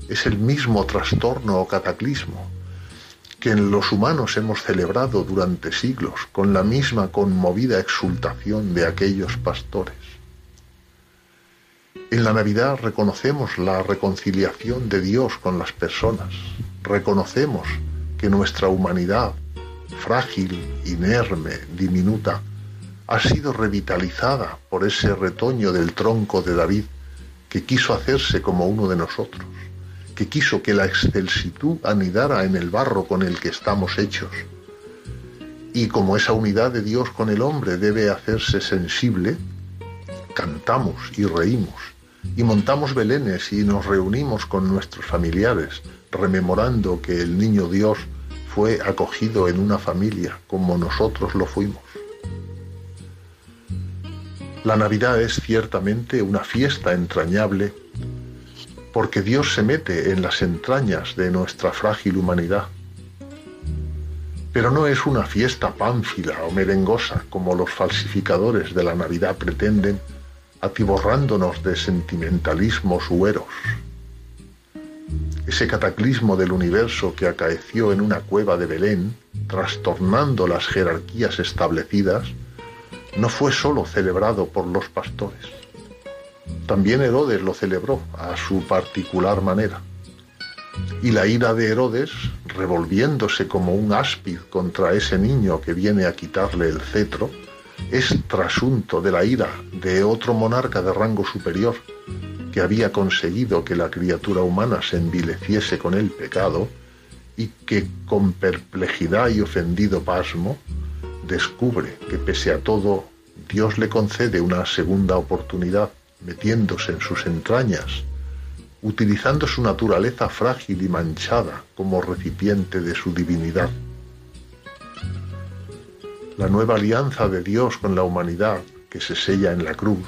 es el mismo trastorno o cataclismo que en los humanos hemos celebrado durante siglos con la misma conmovida exultación de aquellos pastores. En la Navidad reconocemos la reconciliación de Dios con las personas, reconocemos que nuestra humanidad, frágil, inerme, diminuta, ha sido revitalizada por ese retoño del tronco de David que quiso hacerse como uno de nosotros, que quiso que la excelsitud anidara en el barro con el que estamos hechos. Y como esa unidad de Dios con el hombre debe hacerse sensible, cantamos y reímos, y montamos belenes y nos reunimos con nuestros familiares, rememorando que el niño Dios fue acogido en una familia como nosotros lo fuimos. La Navidad es ciertamente una fiesta entrañable porque Dios se mete en las entrañas de nuestra frágil humanidad. Pero no es una fiesta pánfila o merengosa como los falsificadores de la Navidad pretenden, atiborrándonos de sentimentalismos hueros. Ese cataclismo del universo que acaeció en una cueva de Belén, trastornando las jerarquías establecidas, no fue sólo celebrado por los pastores. También Herodes lo celebró a su particular manera. Y la ira de Herodes, revolviéndose como un áspid contra ese niño que viene a quitarle el cetro, es trasunto de la ira de otro monarca de rango superior que había conseguido que la criatura humana se envileciese con el pecado y que con perplejidad y ofendido pasmo descubre que pese a todo Dios le concede una segunda oportunidad metiéndose en sus entrañas, utilizando su naturaleza frágil y manchada como recipiente de su divinidad. La nueva alianza de Dios con la humanidad, que se sella en la cruz,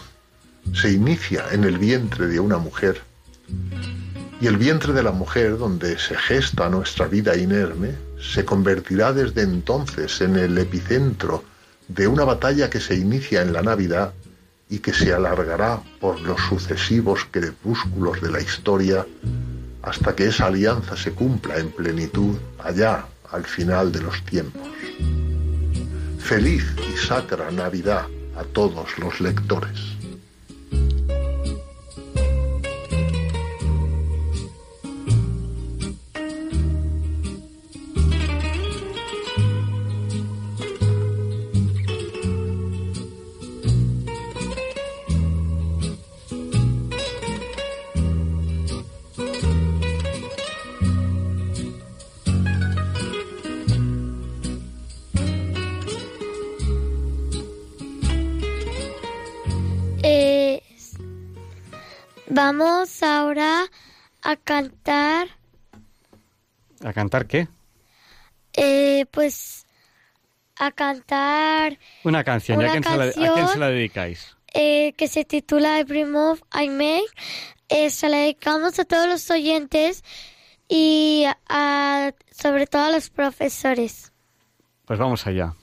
se inicia en el vientre de una mujer, y el vientre de la mujer, donde se gesta nuestra vida inerme, se convertirá desde entonces en el epicentro de una batalla que se inicia en la Navidad y que se alargará por los sucesivos crepúsculos de la historia hasta que esa alianza se cumpla en plenitud allá al final de los tiempos. Feliz y sacra Navidad a todos los lectores. Vamos ahora a cantar. ¿A cantar qué? Eh, pues a cantar. Una canción. ¿Y a, quién se la, ¿A quién se la dedicáis? Eh, que se titula Every Move I Make. Eh, se la dedicamos a todos los oyentes y a, sobre todo a los profesores. Pues vamos allá.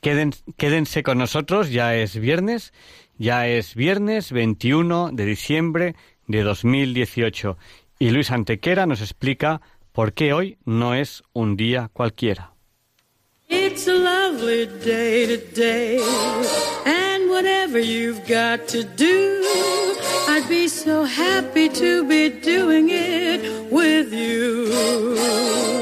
Queden- quédense con nosotros, ya es viernes, ya es viernes 21 de diciembre de 2018 y Luis Antequera nos explica por qué hoy no es un día cualquiera. It's a lovely day today, and whatever you've got to do, I'd be so happy to be doing it with you.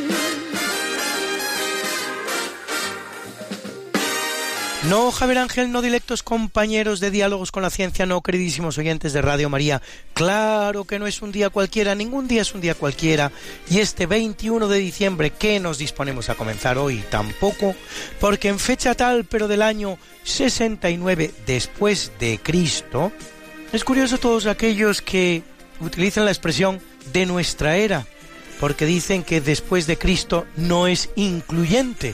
No, Javier Ángel, no directos compañeros de diálogos con la ciencia, no queridísimos oyentes de Radio María. Claro que no es un día cualquiera, ningún día es un día cualquiera. Y este 21 de diciembre que nos disponemos a comenzar hoy tampoco, porque en fecha tal, pero del año 69 después de Cristo, es curioso todos aquellos que utilizan la expresión de nuestra era, porque dicen que después de Cristo no es incluyente,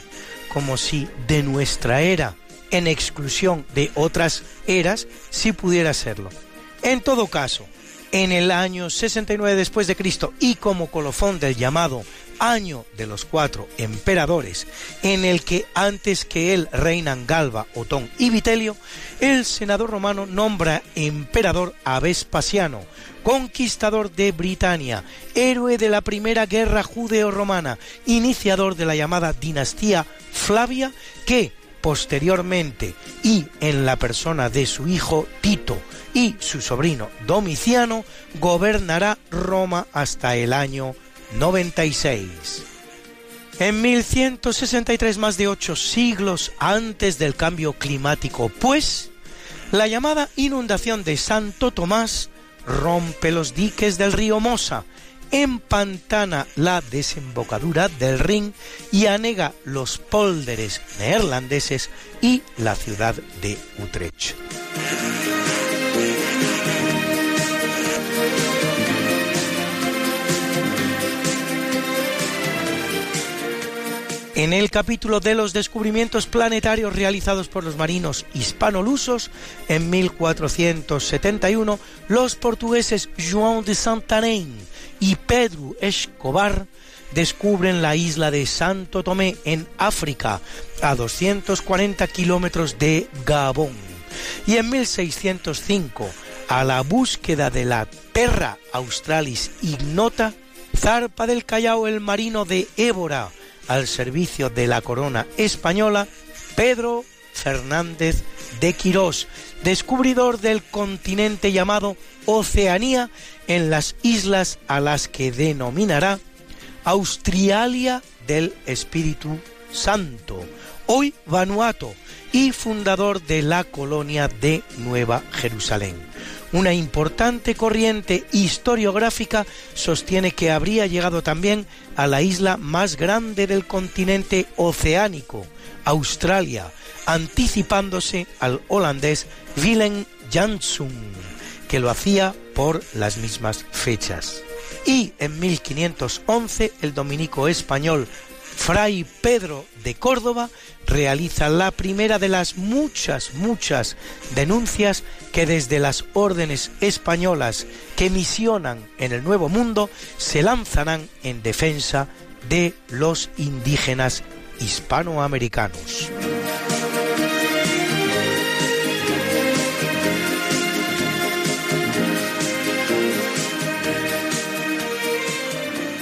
como si de nuestra era, en exclusión de otras eras, sí pudiera serlo. En todo caso, en el año 69 después de Cristo y como colofón del llamado año de los cuatro emperadores, en el que antes que él reinan Galba, Otón y Vitelio, el senador romano nombra emperador a Vespasiano, conquistador de Britania, héroe de la primera guerra judeo-romana, iniciador de la llamada dinastía Flavia, que posteriormente y en la persona de su hijo Tito y su sobrino Domiciano, gobernará Roma hasta el año 96. En 1163, más de ocho siglos antes del cambio climático, pues, la llamada inundación de Santo Tomás rompe los diques del río Mosa, empantana la desembocadura del Rin y anega los pólderes neerlandeses y la ciudad de Utrecht. En el capítulo de los descubrimientos planetarios realizados por los marinos hispanolusos, en 1471, los portugueses João de Santarém y Pedro Escobar descubren la isla de Santo Tomé en África, a 240 kilómetros de Gabón. Y en 1605, a la búsqueda de la Terra Australis Ignota, zarpa del Callao el marino de Évora, al servicio de la corona española, Pedro Fernández de Quirós, descubridor del continente llamado Oceanía en las islas a las que denominará Australia del Espíritu Santo, hoy Vanuatu, y fundador de la colonia de Nueva Jerusalén. Una importante corriente historiográfica sostiene que habría llegado también a la isla más grande del continente oceánico, Australia, anticipándose al holandés Willem Jansson, que lo hacía por las mismas fechas. Y en 1511 el dominico español Fray Pedro de Córdoba realiza la primera de las muchas, muchas denuncias que desde las órdenes españolas que misionan en el Nuevo Mundo se lanzarán en defensa de los indígenas hispanoamericanos.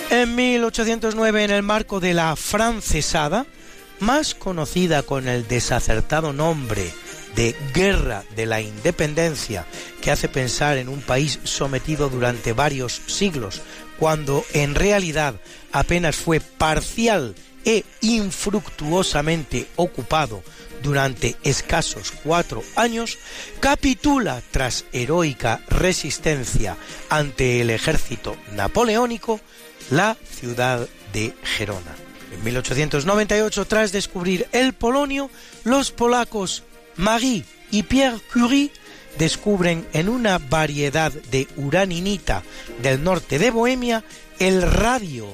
En 1809, en el marco de la francesada, más conocida con el desacertado nombre de Guerra de la Independencia, que hace pensar en un país sometido durante varios siglos, cuando en realidad apenas fue parcial e infructuosamente ocupado durante escasos cuatro años, capitula tras heroica resistencia ante el ejército napoleónico la ciudad de Gerona. En 1898, tras descubrir el polonio, los polacos Marie y Pierre Curie descubren en una variedad de uraninita del norte de Bohemia el radio,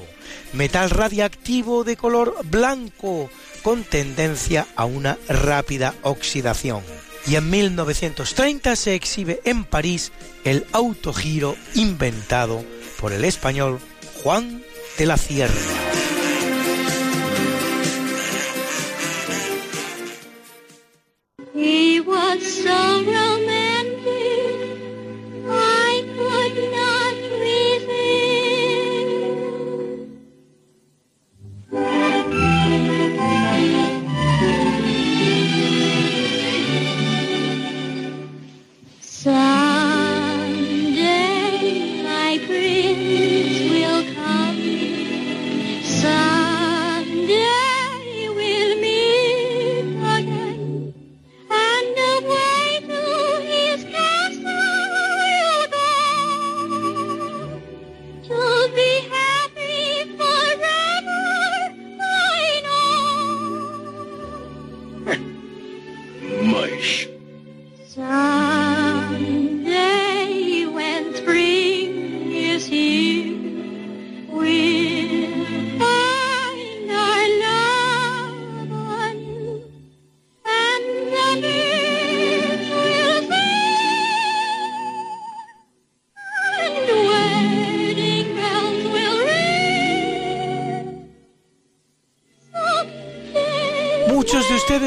metal radiactivo de color blanco con tendencia a una rápida oxidación. Y en 1930 se exhibe en París el autogiro inventado por el español Juan de la Sierra.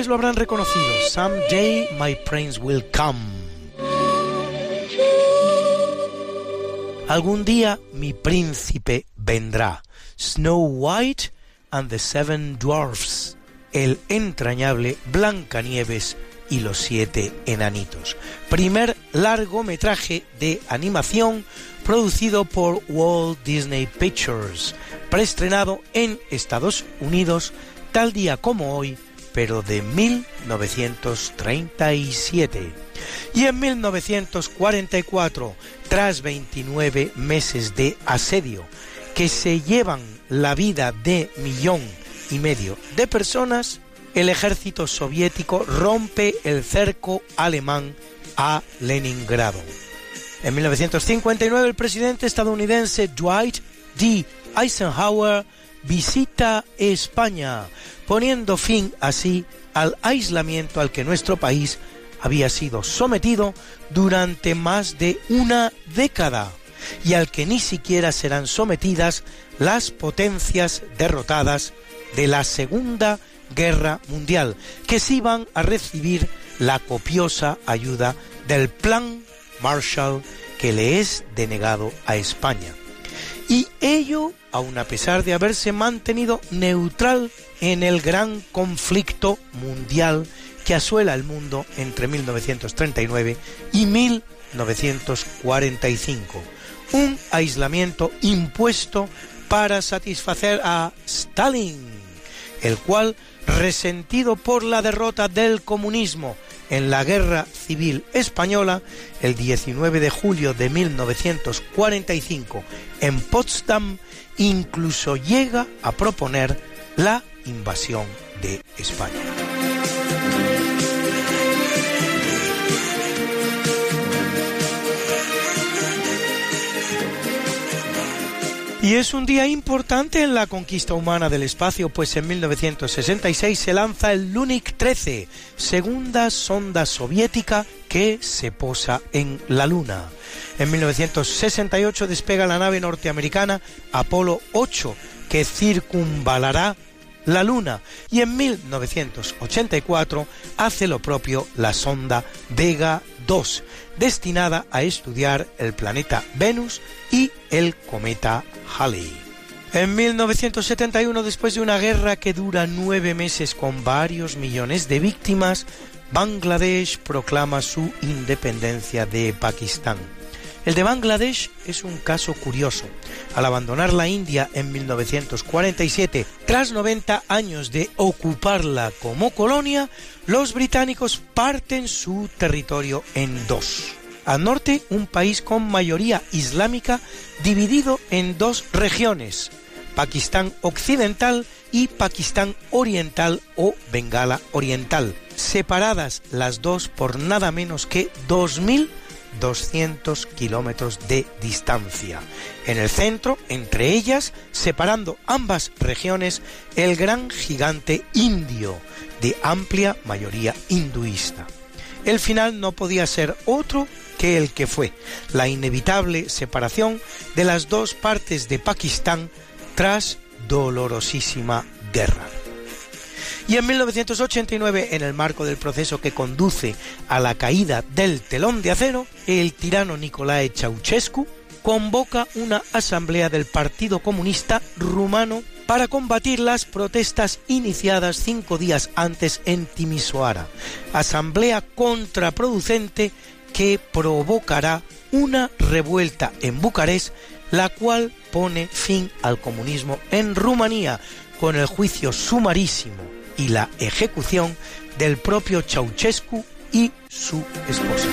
Lo habrán reconocido. Someday my prince will come. Algún día mi príncipe vendrá. Snow White and the Seven Dwarfs. El entrañable Blancanieves y los siete enanitos. Primer largometraje de animación producido por Walt Disney Pictures, preestrenado en Estados Unidos tal día como hoy, pero de 1937. Y en 1944, tras 29 meses de asedio que se llevan la vida de millón y medio de personas, el ejército soviético rompe el cerco alemán a Leningrado. En 1959 el presidente estadounidense Dwight D. Eisenhower visita España, poniendo fin así al aislamiento al que nuestro país había sido sometido durante más de una década y al que ni siquiera serán sometidas las potencias derrotadas de la Segunda Guerra Mundial, que sí van a recibir la copiosa ayuda del Plan Marshall que le es denegado a España. Y ello, aun a pesar de haberse mantenido neutral en el gran conflicto mundial que asuela el mundo entre 1939 y 1945. Un aislamiento impuesto para satisfacer a Stalin, el cual, resentido por la derrota del comunismo en la Guerra Civil Española, el 19 de julio de 1945 en Potsdam, incluso llega a proponer la invasión de España. Y es un día importante en la conquista humana del espacio, pues en 1966 se lanza el Lunik 13, segunda sonda soviética que se posa en la Luna. En 1968 despega la nave norteamericana Apolo 8, que circunvalará la Luna. Y en 1984 hace lo propio la sonda Vega 2, destinada a estudiar el planeta Venus y el cometa Halley. En 1971, después de una guerra que dura nueve meses con varios millones de víctimas, Bangladesh proclama su independencia de Pakistán. El de Bangladesh es un caso curioso. Al abandonar la India en 1947, tras 90 años de ocuparla como colonia, los británicos parten su territorio en dos. Al norte, un país con mayoría islámica dividido en dos regiones, Pakistán Occidental y Pakistán Oriental o Bengala Oriental, separadas las dos por nada menos que 2.200 kilómetros de distancia. En el centro, entre ellas, separando ambas regiones, el gran gigante indio, de amplia mayoría hinduista. El final no podía ser otro que el que fue, la inevitable separación de las dos partes de Pakistán tras dolorosísima guerra. Y en 1989, en el marco del proceso que conduce a la caída del telón de acero, el tirano Nicolae Ceausescu convoca una asamblea del Partido Comunista Rumano para combatir las protestas iniciadas cinco días antes en Timisoara, asamblea contraproducente que provocará una revuelta en Bucarest, la cual pone fin al comunismo en Rumanía con el juicio sumarísimo y la ejecución del propio Ceausescu y su esposa.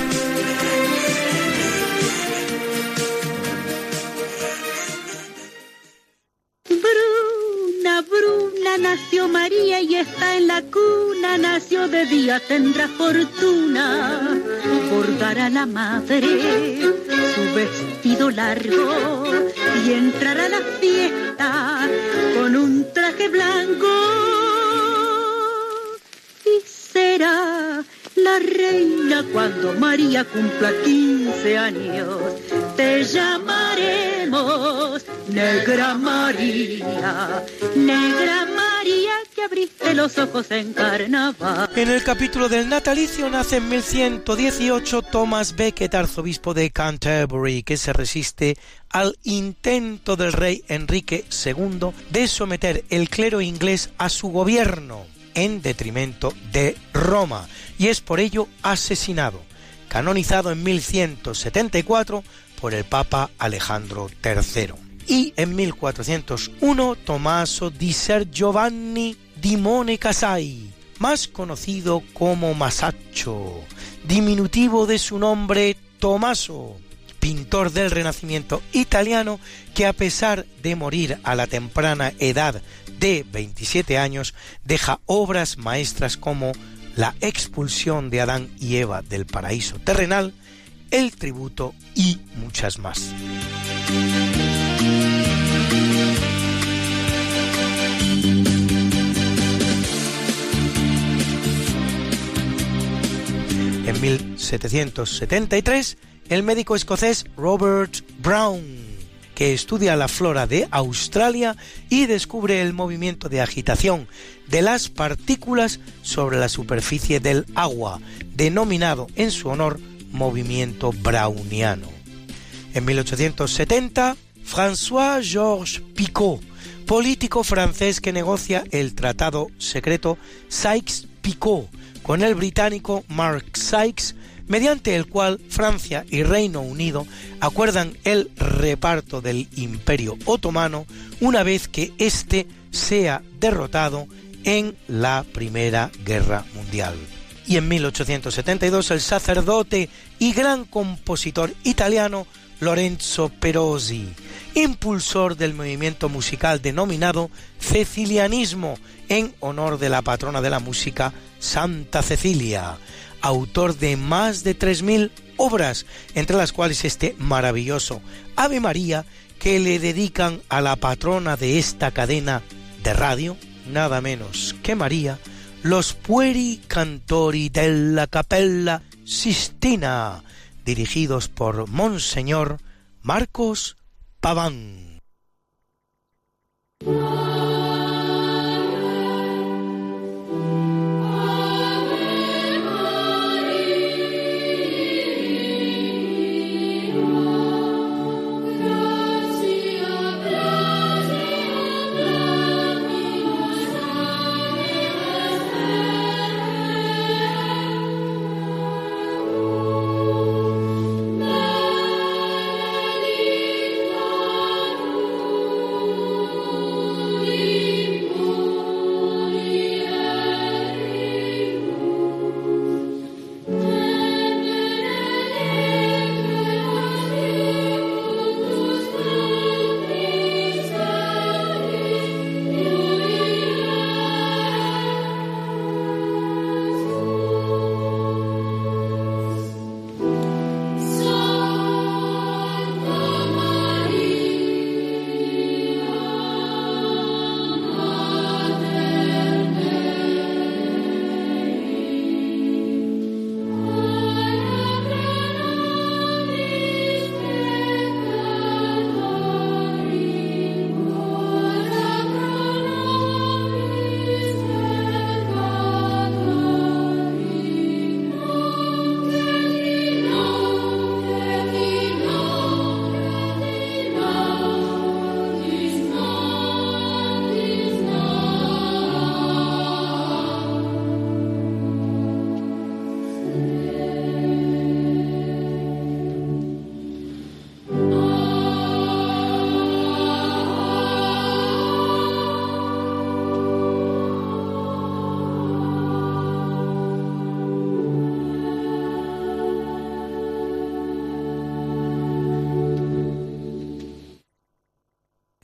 Bruna, Bruna, nació María y está en la cuna, nació de día, tendrá fortuna. Por dar a la madre su vestido largo y entrar a la fiesta con un traje blanco la reina cuando María cumpla 15 años. Te llamaremos Negra María, Negra María que abriste los ojos en carnaval. En el capítulo del natalicio nace en 1118 Thomas Becket, arzobispo de Canterbury, que se resiste al intento del rey Enrique II de someter el clero inglés a su gobierno en detrimento de Roma y es por ello asesinado, canonizado en 1174 por el Papa Alejandro III. Y en 1401 Tommaso di Ser Giovanni di Mone Casai, más conocido como Masaccio, diminutivo de su nombre Tommaso, pintor del Renacimiento italiano que a pesar de morir a la temprana edad de 27 años, deja obras maestras como la expulsión de Adán y Eva del paraíso terrenal, el tributo y muchas más. En 1773, el médico escocés Robert Brown, que estudia la flora de Australia y descubre el movimiento de agitación de las partículas sobre la superficie del agua, denominado en su honor movimiento browniano. En 1870, François-Georges Picot, político francés que negocia el tratado secreto Sykes-Picot con el británico Mark Sykes, mediante el cual Francia y Reino Unido acuerdan el reparto del Imperio Otomano una vez que éste sea derrotado en la Primera Guerra Mundial. Y en 1872 el sacerdote y gran compositor italiano Lorenzo Perosi, impulsor del movimiento musical denominado Cecilianismo en honor de la patrona de la música Santa Cecilia, autor de más de 3.000 obras, entre las cuales este maravilloso Ave María que le dedican a la patrona de esta cadena de radio, nada menos que María, los Pueri Cantori della Capella Sistina, dirigidos por Monseñor Marcos Paván.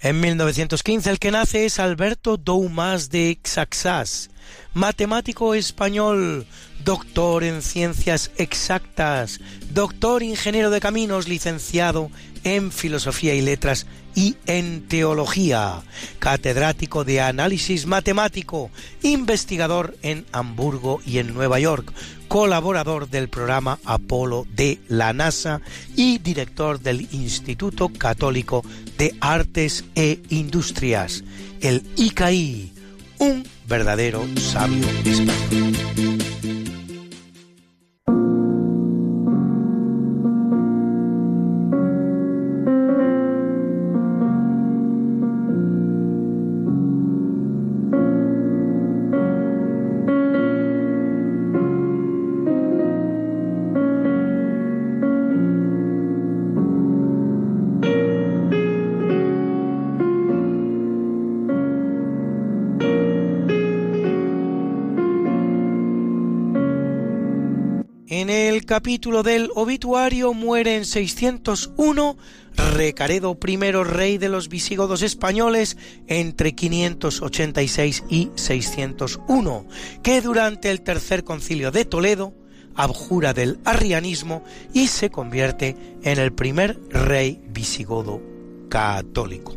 En 1915 el que nace es Alberto Doumas de Xaxas, matemático español, doctor en ciencias exactas, doctor ingeniero de caminos, licenciado en filosofía y letras y en teología, catedrático de análisis matemático, investigador en Hamburgo y en Nueva York, colaborador del programa Apolo de la NASA y director del Instituto Católico de Artes e Industrias, el ICAI, un verdadero sabio español. Capítulo del obituario muere en 601 Recaredo I, rey de los visigodos españoles, entre 586 y 601, que durante el tercer concilio de Toledo abjura del arrianismo y se convierte en el primer rey visigodo católico.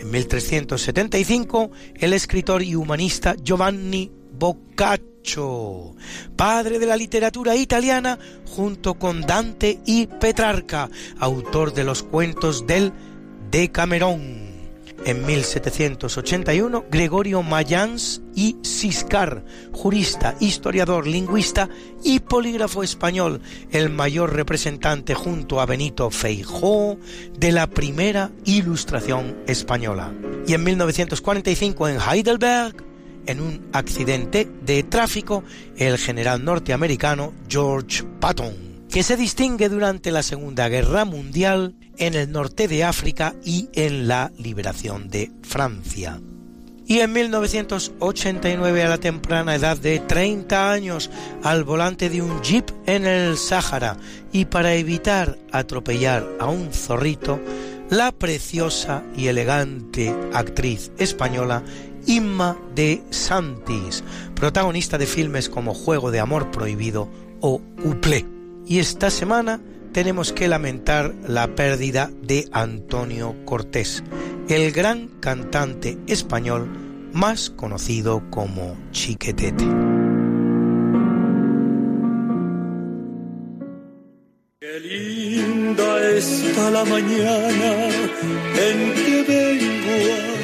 En 1375, el escritor y humanista Giovanni Boccaccio, padre de la literatura italiana, junto con Dante y Petrarca, autor de los cuentos del Decamerón. En 1781, Gregorio Mayans y Siscar, jurista, historiador, lingüista y polígrafo español, el mayor representante junto a Benito Feijó de la primera ilustración española. Y en 1945 en Heidelberg, en un accidente de tráfico, el general norteamericano George Patton, que se distingue durante la Segunda Guerra Mundial en el norte de África y en la liberación de Francia. Y en 1989, a la temprana edad de 30 años, al volante de un jeep en el Sáhara y para evitar atropellar a un zorrito, la preciosa y elegante actriz española Inma de Santis, protagonista de filmes como Juego de Amor Prohibido o Uplé. Y esta semana tenemos que lamentar la pérdida de Antonio Cortés, el gran cantante español más conocido como Chiquetete. Qué linda está la mañana en que vengo a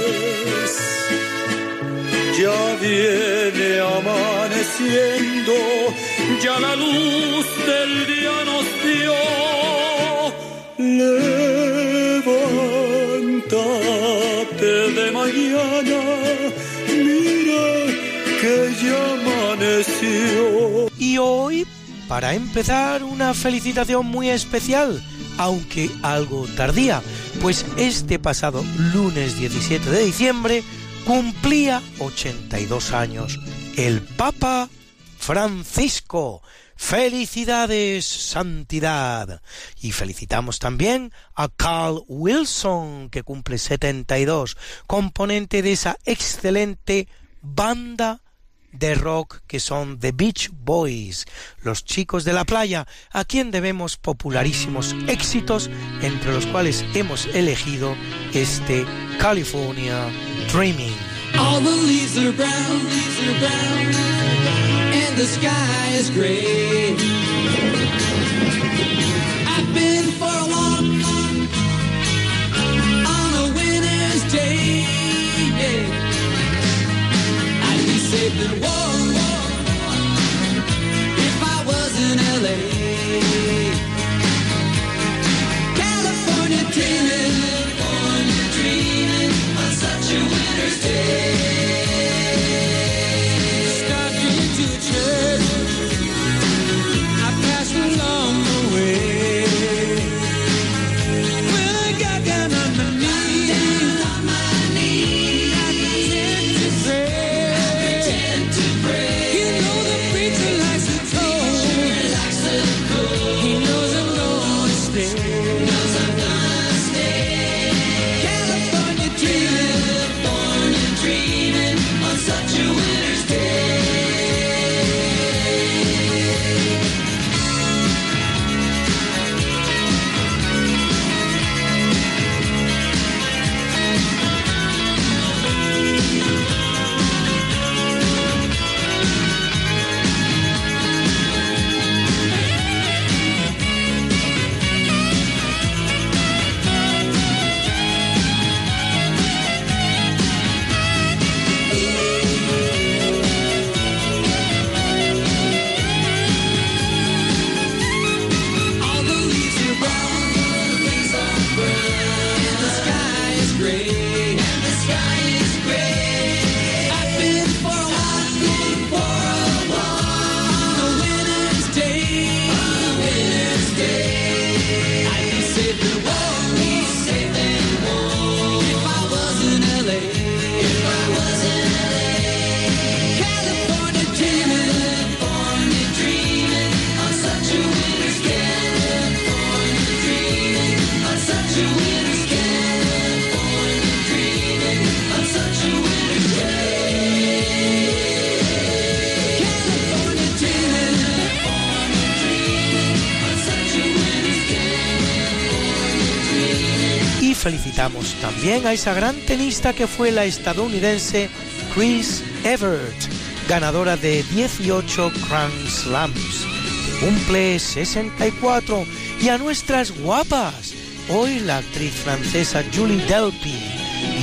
Ya viene amaneciendo, ya la luz del día nos dio. Levántate de mañana, mira que ya amaneció. Y hoy, para empezar, una felicitación muy especial, aunque algo tardía, pues este pasado lunes 17 de diciembre cumplía 82 años el Papa Francisco. Felicidades, santidad. Y felicitamos también a Carl Wilson, que cumple 72, componente de esa excelente banda de rock que son The Beach Boys, los chicos de la playa, a quien debemos popularísimos éxitos, entre los cuales hemos elegido este California Dreaming. All the leaves are brown, leaves are brown, and the sky is gray. I've been for a walk on a winter's day. I'd be safe warm también a esa gran tenista que fue la estadounidense Chris Evert, ganadora de 18 Grand Slams. Cumple 64 y a nuestras guapas. Hoy la actriz francesa Julie Delpy,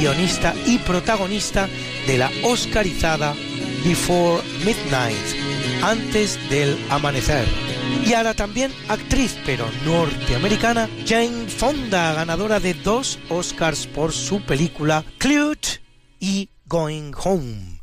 guionista y protagonista de la oscarizada Before Midnight, antes del amanecer. Y a la también actriz, pero norteamericana, Jane Fonda, ganadora de dos Oscars por su película Clute y Going Home,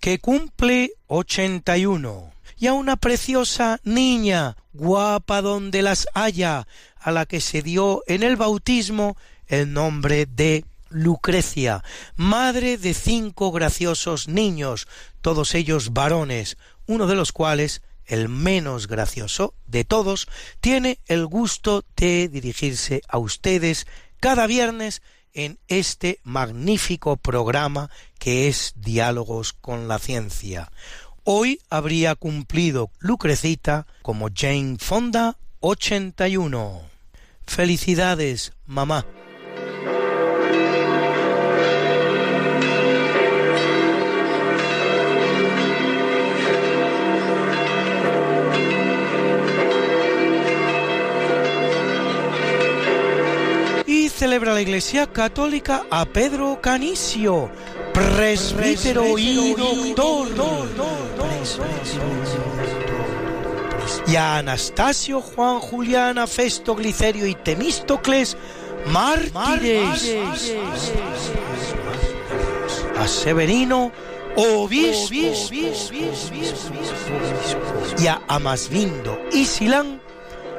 que cumple 81. Y a una preciosa niña, guapa donde las haya, a la que se dio en el bautismo el nombre de Lucrecia, madre de cinco graciosos niños, todos ellos varones, uno de los cuales, el menos gracioso de todos, tiene el gusto de dirigirse a ustedes cada viernes en este magnífico programa que es Diálogos con la Ciencia. Hoy habría cumplido Lucrecita como Jane Fonda 81. Felicidades, mamá. Celebra la Iglesia Católica a Pedro Canicio, presbítero y doctor. Y a Anastasio, Juan, Juliana, Festo, Glicerio y Temístocles, mártires. A Severino, obispo. Y a Amasvindo y Silán,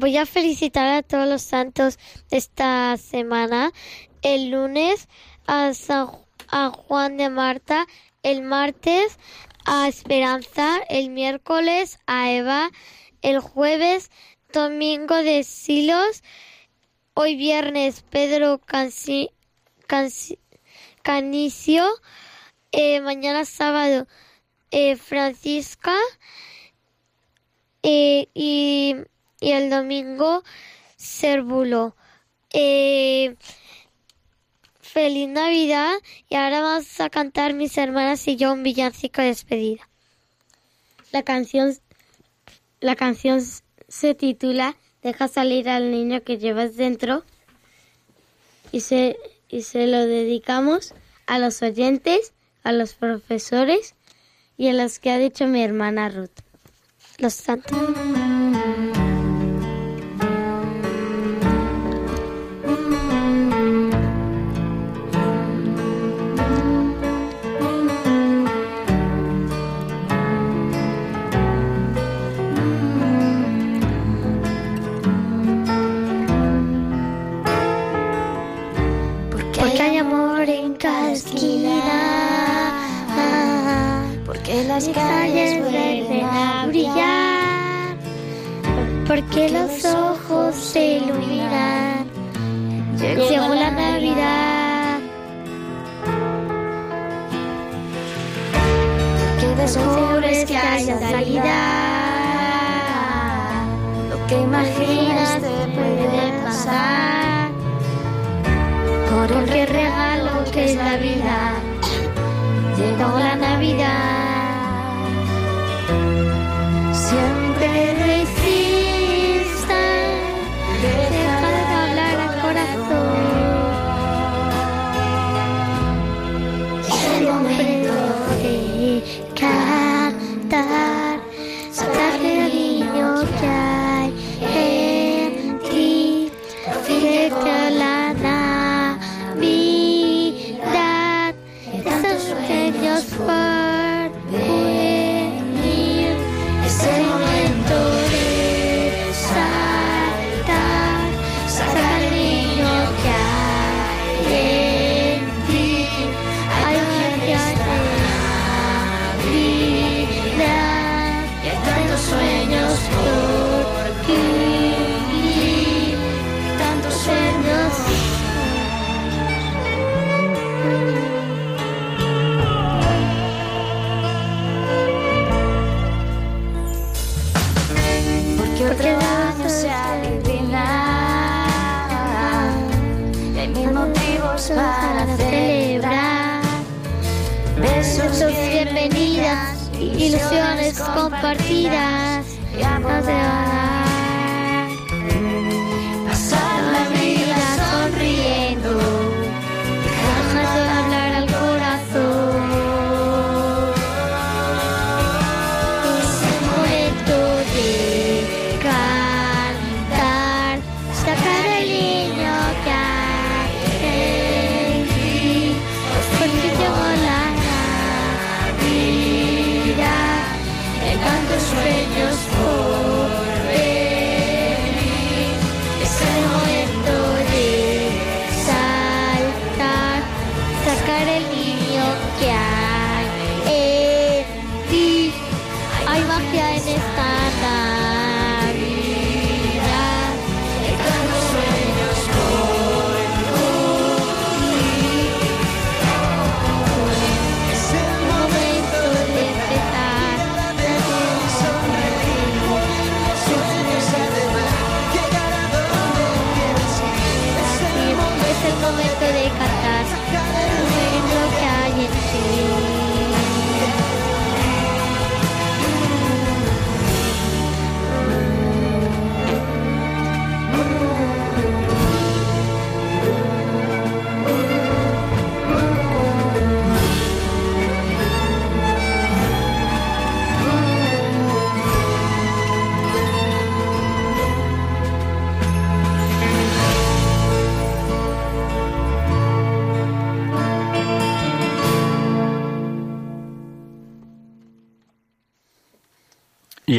voy a felicitar a todos los santos esta semana. El lunes a, San- a Juan de Marta, el martes a Esperanza, el miércoles a Eva, el jueves Domingo de Silos, hoy viernes Pedro Canicio, eh, mañana sábado eh, Francisca. Eh, y, y el domingo Cérvulo. Eh, feliz Navidad y ahora vamos a cantar mis hermanas y yo un villancico de despedida. La canción, la canción se titula Deja salir al niño que llevas dentro y se, y se lo dedicamos a los oyentes, a los profesores y a los que ha dicho mi hermana Ruth. Los santos. Ilusiones compartidas. y amor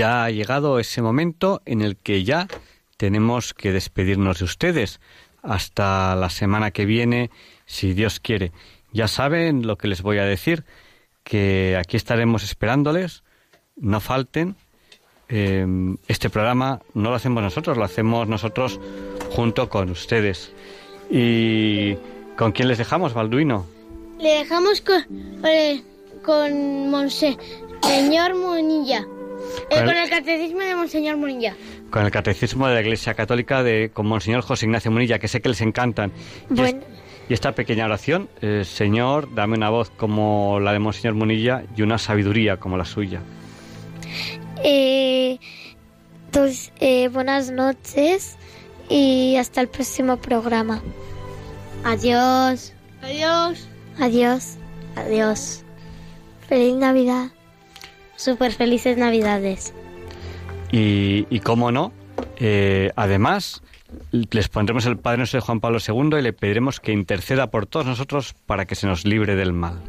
Y ha llegado ese momento en el que ya tenemos que despedirnos de ustedes. Hasta la semana que viene, si Dios quiere. Ya saben lo que les voy a decir, que aquí estaremos esperándoles, no falten. Eh, este programa no lo hacemos nosotros, lo hacemos nosotros junto con ustedes. ¿Y con quién les dejamos, Balduino? Le dejamos con, eh, con Monseñor Munilla. Eh, Con el- con el catecismo de Monseñor Munilla. Con el Catecismo de la Iglesia Católica de con Monseñor José Ignacio Munilla, que sé que les encantan. Y, es- Bueno. y esta pequeña oración, eh, Señor, dame una voz como la de Monseñor Munilla y una sabiduría como la suya. Eh, entonces, eh, buenas noches y hasta el próximo programa. Adiós. Adiós. Adiós. Adiós. Feliz Navidad. Súper felices Navidades. Y, y cómo no, eh, además, les pondremos el Padre Nuestro de Juan Pablo II y le pediremos que interceda por todos nosotros para que se nos libre del mal.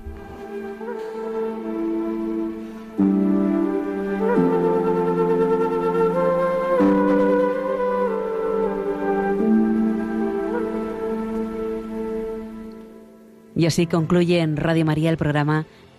Y así concluye en Radio María el programa